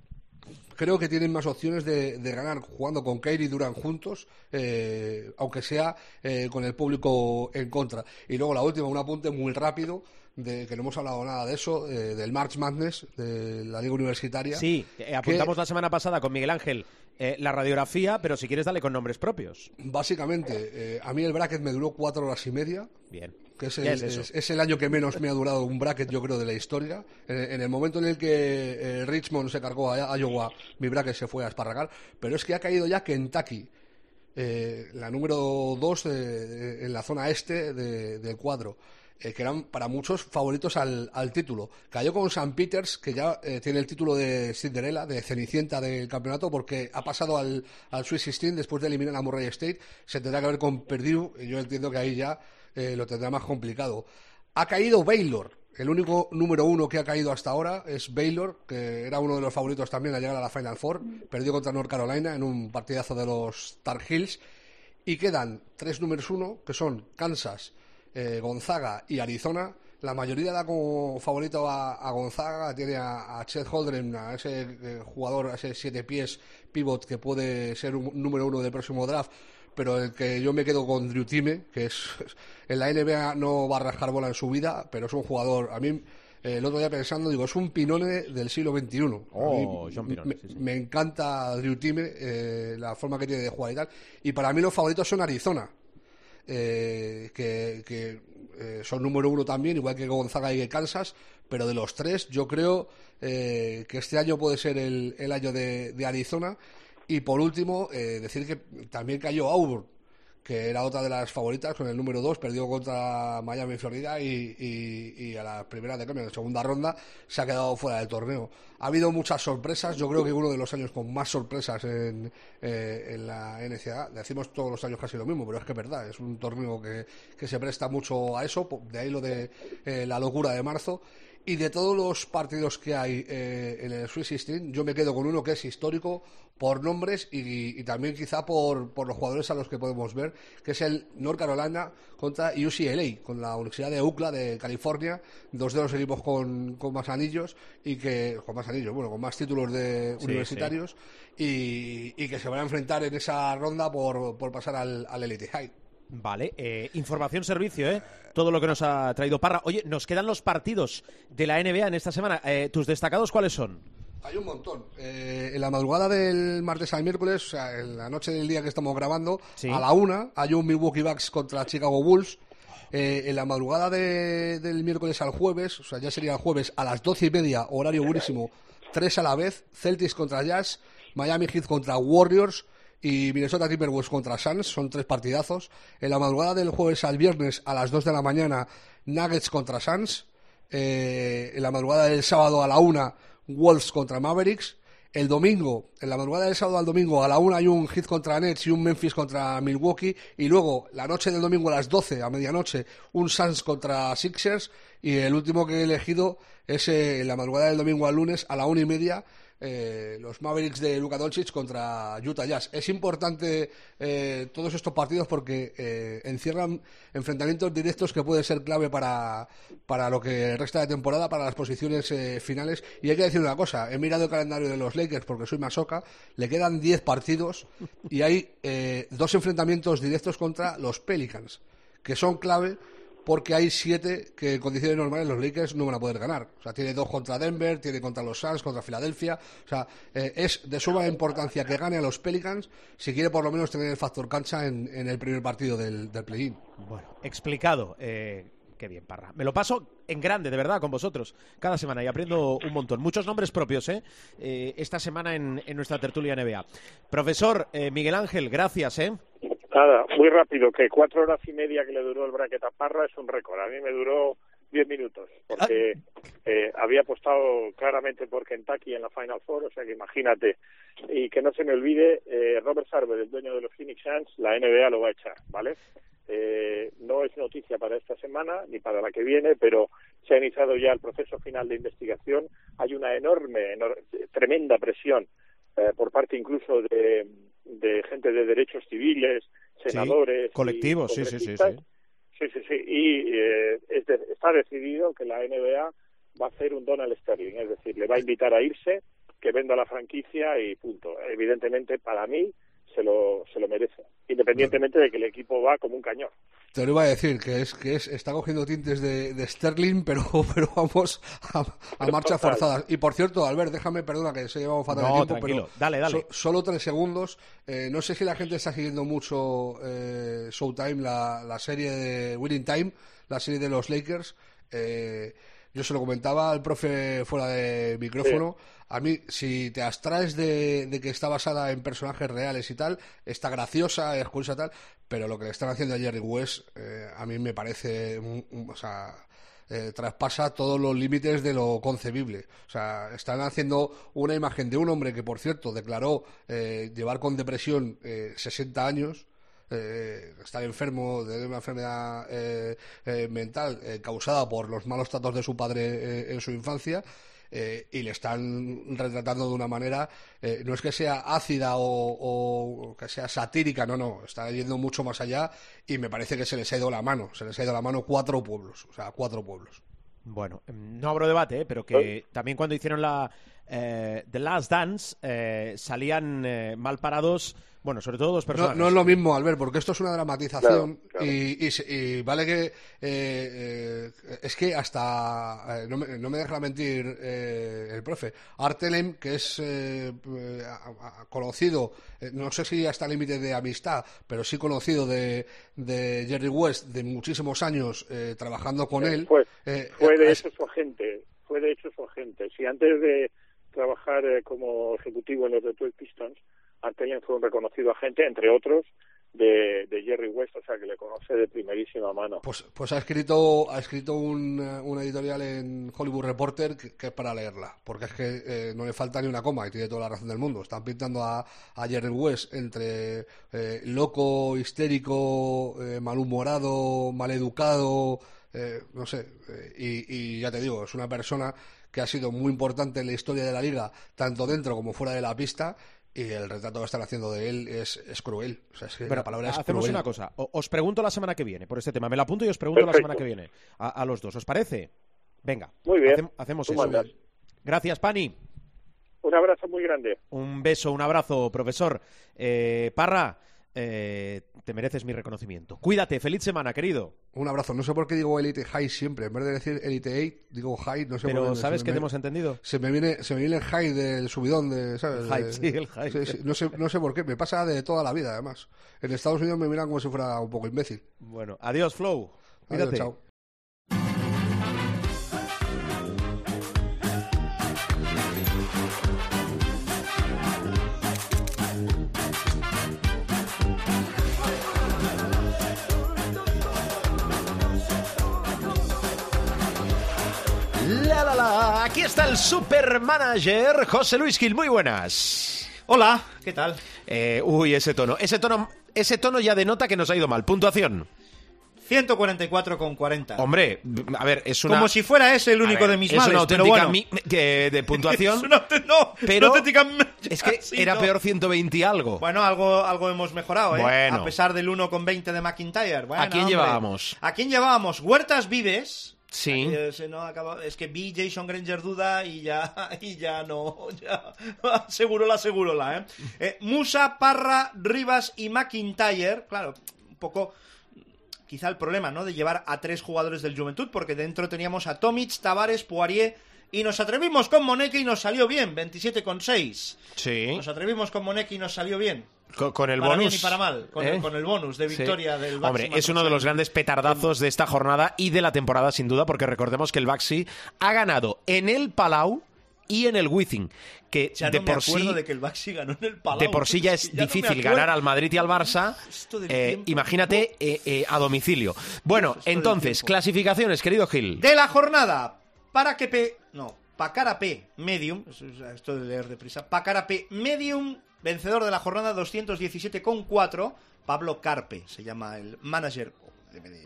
S6: creo que tienen más opciones de, de ganar jugando con Kyrie y Durant juntos, eh, aunque sea eh, con el público en contra. Y luego la última, un apunte muy rápido, de que no hemos hablado nada de eso, eh, del March Madness, de la Liga Universitaria.
S3: Sí, apuntamos la semana pasada con Miguel Ángel eh, la radiografía, pero si quieres dale con nombres propios.
S6: Básicamente, eh, a mí el bracket me duró cuatro horas y media,
S3: Bien.
S6: que es el,
S3: es eso.
S6: es- es el año que menos me ha durado un bracket, yo creo, de la historia. En, en el momento en el que eh, Richmond se cargó a Iowa, mi bracket se fue a esparragar, pero es que ha caído ya Kentucky, eh, la número 2 en la zona este de- del cuadro. Eh, que eran para muchos favoritos al, al título. Cayó con St. Peters, que ya eh, tiene el título de Cinderella, de Cenicienta del campeonato, porque ha pasado al, al Sweet 16 después de eliminar a Murray State. Se tendrá que ver con Purdue, y yo entiendo que ahí ya eh, lo tendrá más complicado. Ha caído Baylor. El único número uno que ha caído hasta ahora es Baylor, que era uno de los favoritos también a llegar a la Final Four. Perdió contra North Carolina en un partidazo de los Tar Heels. Y quedan tres números uno, que son Kansas, eh, Gonzaga y Arizona. La mayoría da como favorito a, a Gonzaga, tiene a, a Chet Holdren, a ese eh, jugador, a ese siete pies pivot que puede ser un número uno del próximo draft, pero el que yo me quedo con Drew Time, que es en la NBA no va a rascar bola en su vida, pero es un jugador, a mí eh, el otro día pensando, digo, es un Pinone del siglo XXI.
S3: Oh,
S6: mí
S3: John Pinone,
S6: me,
S3: sí, sí.
S6: me encanta Drew Time, eh, la forma que tiene de jugar y tal, y para mí los favoritos son Arizona eh, que, que, eh, son número uno también, igual que Gonzaga y que Kansas, pero de los tres yo creo eh, que este año puede ser el, año de, de Arizona. Y por último, eh, decir que también cayó Auburn, que era otra de las favoritas con el número 2, perdió contra Miami, Florida y, y- y a la primera de cambio, en la segunda ronda, se ha quedado fuera del torneo. Ha habido muchas sorpresas, yo creo que uno de los años con más sorpresas en, eh, en la NCAA, decimos todos los años casi lo mismo, pero es que es verdad, es un torneo que, que se presta mucho a eso, de ahí lo de eh, la locura de marzo. Y de todos los partidos que hay eh, en el Swiss 16, yo me quedo con uno que es histórico por nombres y, y también quizá por, por los jugadores a los que podemos ver, que es el North Carolina contra UCLA, con la Universidad de UCLA de California, dos de los equipos con, con más anillos y que, con más anillos, bueno, con más títulos de
S3: Sí,
S6: universitarios Y, y que se van a enfrentar en esa ronda por, por pasar al, al Elite High.
S3: Vale, eh, información, servicio, ¿eh? Todo lo que nos ha traído Parra. Oye, nos quedan los partidos de la NBA en esta semana. Eh, ¿Tus destacados cuáles son?
S6: Hay un montón. Eh, en la madrugada del martes al miércoles, o sea, en la noche del día que estamos grabando,
S3: Sí.
S6: a la una hay un Milwaukee Bucks contra Chicago Bulls. Eh, en la madrugada de- del miércoles al jueves, o sea, ya sería el jueves a las doce y media, horario buenísimo, tres a la vez, Celtics contra Jazz, Miami Heat contra Warriors y Minnesota Timberwolves contra Suns, son tres partidazos. En la madrugada del jueves al viernes a las dos de la mañana, Nuggets contra Suns. Eh, en la madrugada del sábado a la una, Wolves contra Mavericks. El domingo, en la madrugada del sábado al domingo, a la una hay un Heat contra Nets y un Memphis contra Milwaukee. Y luego, la noche del domingo a las 12, a medianoche, un Suns contra Sixers. Y el último que he elegido es eh, en la madrugada del domingo al lunes, a la una y media, eh, los Mavericks de Luka Doncic contra Utah Jazz. Es importante eh, todos estos partidos porque eh, encierran enfrentamientos directos que pueden ser clave para, para lo que resta de temporada, para las posiciones eh, finales. Y hay que decir una cosa, he mirado el calendario de los Lakers porque soy masoca, le quedan 10 partidos y hay eh, dos enfrentamientos directos contra los Pelicans, que son clave porque hay siete que en condiciones normales los Lakers no van a poder ganar. O sea, tiene dos contra Denver, tiene contra los Suns, contra Filadelfia. O sea, eh, es de suma importancia que gane a los Pelicans si quiere por lo menos tener el factor cancha en, el primer partido del, del play-in.
S3: Bueno, explicado. Eh, qué bien, Parra. Me lo paso en grande, de verdad, con vosotros, cada semana y aprendo un montón. Muchos nombres propios, ¿eh? Eh, esta semana en, en nuestra tertulia NBA. Profesor eh, Miguel Ángel, gracias, ¿eh?
S5: Nada, muy rápido, que cuatro horas y media que le duró el bracket a Parra es un récord. A mí me duró diez minutos, porque eh, había apostado claramente por Kentucky en la Final Four, o sea que imagínate. Y que no se me olvide, eh, Robert Sarver, el dueño de los Phoenix Suns, la NBA lo va a echar, ¿vale? Eh, no es noticia para esta semana ni para la que viene, pero se ha iniciado ya el proceso final de investigación. Hay una enorme, enor- tremenda presión eh, por parte incluso de, de gente de derechos civiles, senadores,
S3: colectivos, sí, sí, sí. Sí,
S5: sí, sí. Y eh, es de- está decidido que la NBA va a hacer un Donald Sterling, es decir, le va a invitar a irse, que venda la franquicia y punto. Evidentemente, para mí, se lo, se lo merece, independientemente de que el equipo va como un cañón.
S6: Te lo iba a decir, que es que es está cogiendo tintes de, de Sterling, pero, pero vamos a, a marcha
S5: Total.
S6: forzada. Y por cierto, Albert, déjame, perdona que se llevamos fatal
S3: No,
S6: de tiempo,
S3: tranquilo.
S6: pero
S3: Dale, dale.
S6: so- solo tres segundos. Eh, no sé si la gente está siguiendo mucho eh, Showtime, la, la serie de Winning Time, la serie de los Lakers. Eh, yo se lo comentaba al profe fuera de micrófono. A mí, si te abstraes de, de que está basada en personajes reales y tal, está graciosa, es curiosa tal, pero lo que le están haciendo a Jerry West, eh, a mí me parece, un- un- o sea, eh, traspasa todos los límites de lo concebible. O sea, están haciendo una imagen de un hombre que, por cierto, declaró eh, llevar con depresión eh, 60 años, eh, estar enfermo de una enfermedad eh, eh, mental eh, causada por los malos tratos de su padre eh, en su infancia. eh, y le están retratando de una manera, eh, no es que sea ácida o, o que sea satírica, no, no, está yendo mucho más allá y me parece que se les ha ido la mano, se les ha ido la mano cuatro pueblos, o sea, cuatro pueblos.
S3: Bueno, em, no abro debate, ¿eh? pero que también cuando hicieron la eh, The Last Dance eh, salían eh, mal parados, bueno, sobre todo dos
S6: No,
S3: personajes.
S6: no es lo mismo, Albert, porque esto es una dramatización
S5: Claro, claro.
S6: Y, y se- y vale que eh, eh, es que hasta eh, no, me, no me deja mentir eh, el profe Artelem, que es eh, conocido, eh, no sé si hasta límite de amistad, pero sí conocido de, de Jerry West de muchísimos años eh, trabajando con él.
S5: Fue,
S6: eh,
S5: fue de
S6: es-
S5: hecho su agente, fue de hecho su agente. Si antes de trabajar eh, como ejecutivo en los Detroit Pistons, Artelian fue un reconocido agente, entre otros, de, de Jerry West, o sea que le conoce de primerísima mano.
S6: Pues, pues ha escrito, ha escrito un, eh, una editorial en Hollywood Reporter que, es para leerla, porque es que eh, no le falta ni una coma y tiene toda la razón del mundo. Están pintando a, a Jerry West entre eh, loco, histérico, eh, malhumorado, maleducado, eh, no sé. y, y ya te digo, es una persona que ha sido muy importante en la historia de la liga, tanto dentro como fuera de la pista. Y el retrato que están haciendo de él es, es cruel. O sea, es que
S3: Pero
S6: la palabra es
S3: hacemos
S6: cruel.
S3: una cosa. O- os pregunto la semana que viene por este tema. Me la apunto y os pregunto la semana que viene a, a los dos. ¿Os parece? Venga.
S5: Muy bien.
S3: hacem- hacemos
S5: Tú
S3: eso.
S5: mandas.
S3: Gracias, Pani.
S5: Un abrazo muy grande.
S3: Un beso, un abrazo, profesor. Eh, Parra, eh, te mereces mi reconocimiento. Cuídate. Feliz semana, querido.
S6: Un abrazo. No sé por qué digo Elite High siempre. En vez de decir Elite 8, digo High. No sé por
S3: Pero
S6: qué.
S3: ¿sabes
S6: se
S3: que te hemos entendido?
S6: Se me viene, se me viene el high del subidón de, ¿sabes?
S3: El
S6: De-
S3: sí, el hype.
S6: sí, sí. No sé, no sé por qué. Me pasa de toda la vida, además. En Estados Unidos me miran como si fuera un poco imbécil.
S3: Bueno, adiós, Flow.
S6: Adiós,
S3: Cuídate.
S6: chao.
S3: Está el supermanager José Luis Gil. Muy buenas.
S7: Hola, ¿qué tal?
S3: Eh, uy, ese tono. Ese tono, ese tono ya denota que nos ha ido mal. Puntuación.
S7: 144,40.
S3: Hombre, a ver, es una...
S7: Como si fuera ese el único
S3: ver,
S7: de mis
S3: es
S7: males,
S3: una
S7: pero
S3: auténtica
S7: bueno.
S3: mi- de puntuación.
S7: Es una no,
S3: pero
S7: una auténtica
S3: es que
S7: Sí,
S3: era
S7: no.
S3: peor 120 y algo.
S7: Bueno, algo, algo hemos mejorado, ¿eh?
S3: Bueno.
S7: A pesar del 1,20 de McIntyre. Bueno,
S3: ¿A quién
S7: hombre.
S3: llevábamos?
S7: ¿A quién llevábamos? Huertas Vives.
S3: Sí.
S7: Eh, se no acaba- es que vi Jason Granger duda y ya, y ya no. Ya, asegurola, asegurola, ¿eh? Eh, Musa, Parra, Rivas y McIntyre. Claro, un poco quizá el problema, ¿no? De llevar a tres jugadores del Juventud, porque dentro teníamos a Tomic, Tavares, Poirier, y nos atrevimos con Moneke y nos salió bien, 27 con 6.
S3: Sí.
S7: Nos atrevimos con Moneke y nos salió bien.
S3: Con, con el
S7: para
S3: bonus.
S7: bien y para mal, con,
S3: ¿eh?
S7: el, con el bonus de
S3: Sí.
S7: victoria del Baxi
S3: Hombre, es uno de los grandes petardazos de esta jornada y de la temporada, sin duda, porque recordemos que el Baxi ha ganado en el Palau y en el Wizzing, que
S7: Ya
S3: de
S7: no
S3: por sí
S7: de que el Baxi ganó en el Palau.
S3: de por sí ya es
S7: ya
S3: difícil ganar al Madrid y al Barça. Eh,
S7: tiempo.
S3: imagínate eh, eh, a domicilio. Bueno, entonces, clasificaciones, querido Gil.
S7: De la jornada, para que P. No, Pacara P Medium. Esto de leer deprisa. Pacara P Medium, vencedor de la jornada 217,4. Pablo Carpe se llama el manager.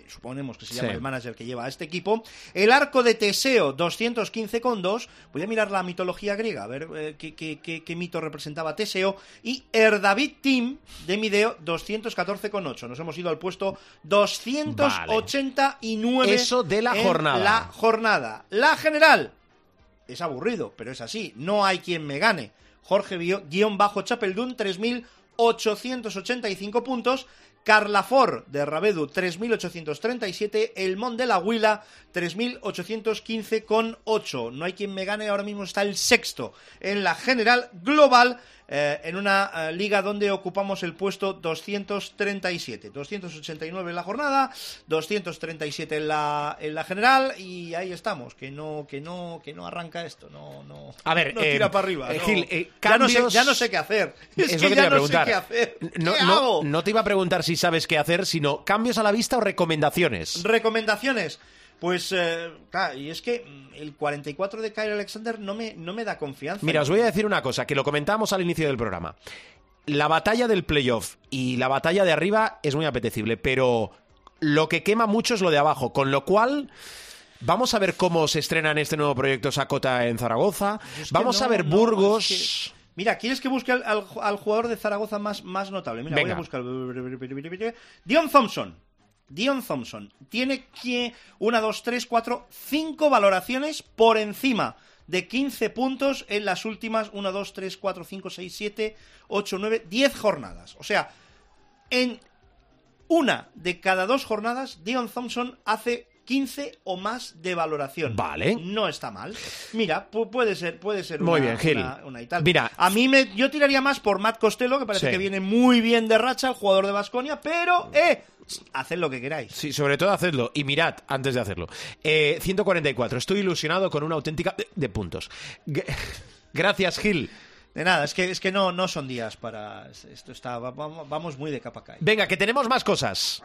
S7: Suponemos que se llama
S3: Sí.
S7: el manager que lleva a este equipo. El arco de Teseo, 215,2. Voy a mirar la mitología griega, a ver eh, qué, qué- qué- qué mito representaba Teseo. Y Erdavid Team de Mideo, 214,8. Nos hemos ido al puesto 289.
S3: Eso de la
S7: en
S3: jornada.
S7: La jornada. La general. Es aburrido, pero es así. No hay quien me gane. Jorge Bio- guion bajo Chapeldún, 3.885 puntos. Carlafor de Rabedu, 3.837. El Mon de la Huila, 3.815,8. No hay quien me gane, ahora mismo está el sexto en la general global, eh, en una eh, liga donde ocupamos el puesto 237. 289 en la jornada, 237 en la, en la general, y ahí estamos, que no, que no, que no arranca esto, no, no,
S3: A ver,
S7: no
S3: eh,
S7: tira para arriba. no.
S3: Gil,
S7: ya, no sé, ya no sé qué hacer. Es,
S3: Es
S7: que
S3: lo que
S7: ya no
S3: preguntar.
S7: sé qué hacer.
S3: No,
S7: ¿Qué
S3: no-
S7: hago?
S3: no te iba a preguntar si sabes qué hacer, sino cambios a la vista o recomendaciones.
S7: Recomendaciones. Pues, eh, claro, y es que mm, el 44 de Kyle Alexander no me, no me da confianza.
S3: Mira, os voy a decir una cosa, que lo comentamos al inicio del programa. La batalla del playoff y la batalla de arriba es muy apetecible, pero lo que quema mucho es lo de abajo, con lo cual... Vamos a ver cómo se estrena en este nuevo proyecto Sacota en Zaragoza.
S7: Es que
S3: Vamos
S7: no,
S3: a ver
S7: no,
S3: Burgos.
S7: es que- Mira, ¿quieres que busque al, al- al jugador de Zaragoza más, más notable? Mira,
S3: Venga.
S7: voy a buscar. Dion Thompson. Dion Thompson. Tiene que. Una, dos, tres, cuatro, cinco valoraciones por encima de 15 puntos en las últimas 1, 2, 3, 4, 5, 6, 7, 8, 9, 10 jornadas. O sea, en una de cada dos jornadas, Dion Thompson hace 15 o más de valoración.
S3: Vale.
S7: No está mal. Mira, pu- puede ser, puede ser
S3: Muy
S7: una,
S3: bien, Gil.
S7: una- una y tal.
S3: Mira.
S7: A mí me, yo tiraría más por Matt Costello, que parece
S3: Sí.
S7: que viene muy bien de racha, el jugador de Basconia, pero, eh, haced lo que queráis.
S3: Sí, sobre todo hacedlo. Y mirad antes de hacerlo. Eh, 144. Estoy ilusionado con una auténtica de, de puntos. G- Gracias, Gil.
S7: De nada, es que, es que no, no son días para. Esto está. va- Vamos, vamos muy de capa caída.
S3: Venga, que tenemos más cosas.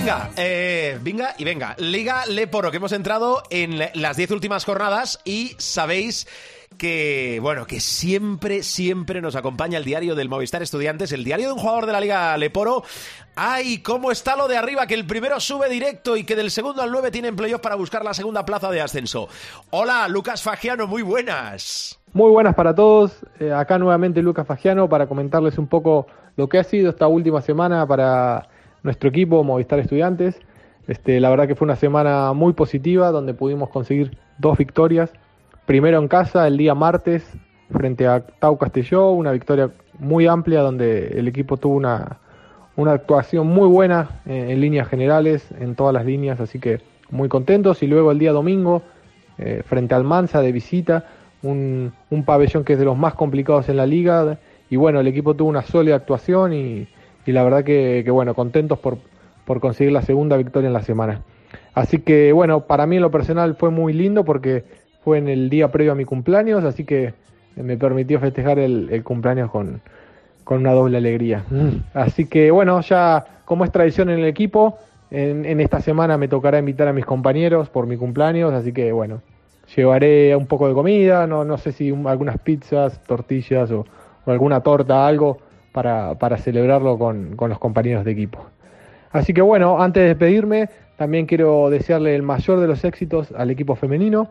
S3: Venga, eh, venga y venga. Liga Leporo, que hemos entrado en las 10 últimas jornadas y sabéis que, bueno, que siempre, siempre nos acompaña el diario del Movistar Estudiantes, el diario de un jugador de la Liga Leporo. ¡Ay, cómo está lo de arriba! Que el primero sube directo y que del segundo al 9 tienen playoff para buscar la segunda plaza de ascenso. Hola, Lucas Fagiano, muy buenas.
S8: Muy buenas para todos. Eh, acá nuevamente Lucas Fagiano para comentarles un poco lo que ha sido esta última semana para nuestro equipo Movistar Estudiantes. Este, la verdad que fue una semana muy positiva donde pudimos conseguir dos victorias. Primero en casa el día martes frente a Tau Castelló, una victoria muy amplia donde el equipo tuvo una, una actuación muy buena eh, en líneas generales, en todas las líneas, así que muy contentos. Y luego el día domingo eh, frente al Mansa de visita, un, un pabellón que es de los más complicados en la liga. Y bueno, el equipo tuvo una sólida actuación y, y la verdad que, que, bueno, contentos por, por conseguir la segunda victoria en la semana. Así que bueno, para mí en lo personal fue muy lindo porque fue en el día previo a mi cumpleaños, así que me permitió festejar el, cumpleaños con, con una doble alegría. Así que bueno, ya como es tradición en el equipo, en, en esta semana me tocará invitar a mis compañeros por mi cumpleaños, así que bueno, llevaré un poco de comida, no, no sé si un- algunas pizzas, tortillas o alguna torta, algo para, para celebrarlo con, los compañeros de equipo. Así que bueno, antes de despedirme, también quiero desearle el mayor de los éxitos al equipo femenino,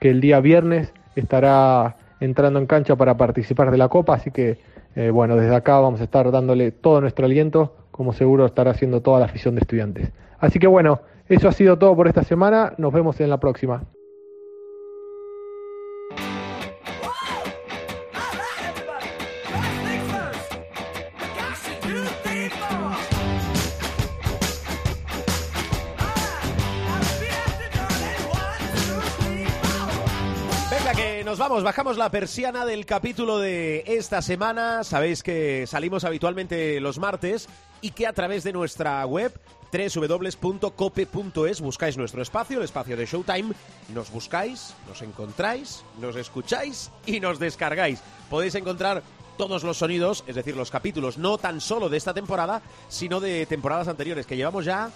S8: que el día viernes estará entrando en cancha para participar de la Copa, así que eh, bueno, desde acá vamos a estar dándole todo nuestro aliento como seguro estará haciendo toda la afición de estudiantes. Así que bueno, eso ha sido todo por esta semana. Nos vemos en la próxima.
S3: Bajamos la persiana del capítulo de esta semana. Sabéis que salimos habitualmente los martes y que a través de nuestra web www.cope.es buscáis nuestro espacio, el espacio de Showtime, nos buscáis, nos encontráis, nos escucháis y nos descargáis. Podéis encontrar todos los sonidos, es decir, los capítulos, no tan solo de esta temporada, sino de temporadas anteriores, que llevamos ya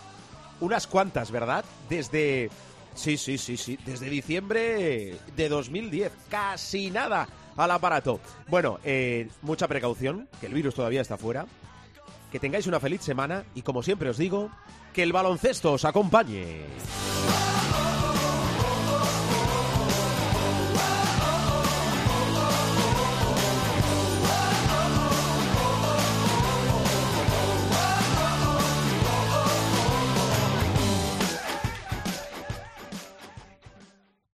S3: unas cuantas, ¿verdad? Desde... Sí, sí, sí, sí, desde diciembre de 2010, casi nada al aparato. Bueno, eh, mucha precaución, que el virus todavía está fuera, que tengáis una feliz semana y como siempre os digo, que el baloncesto os acompañe.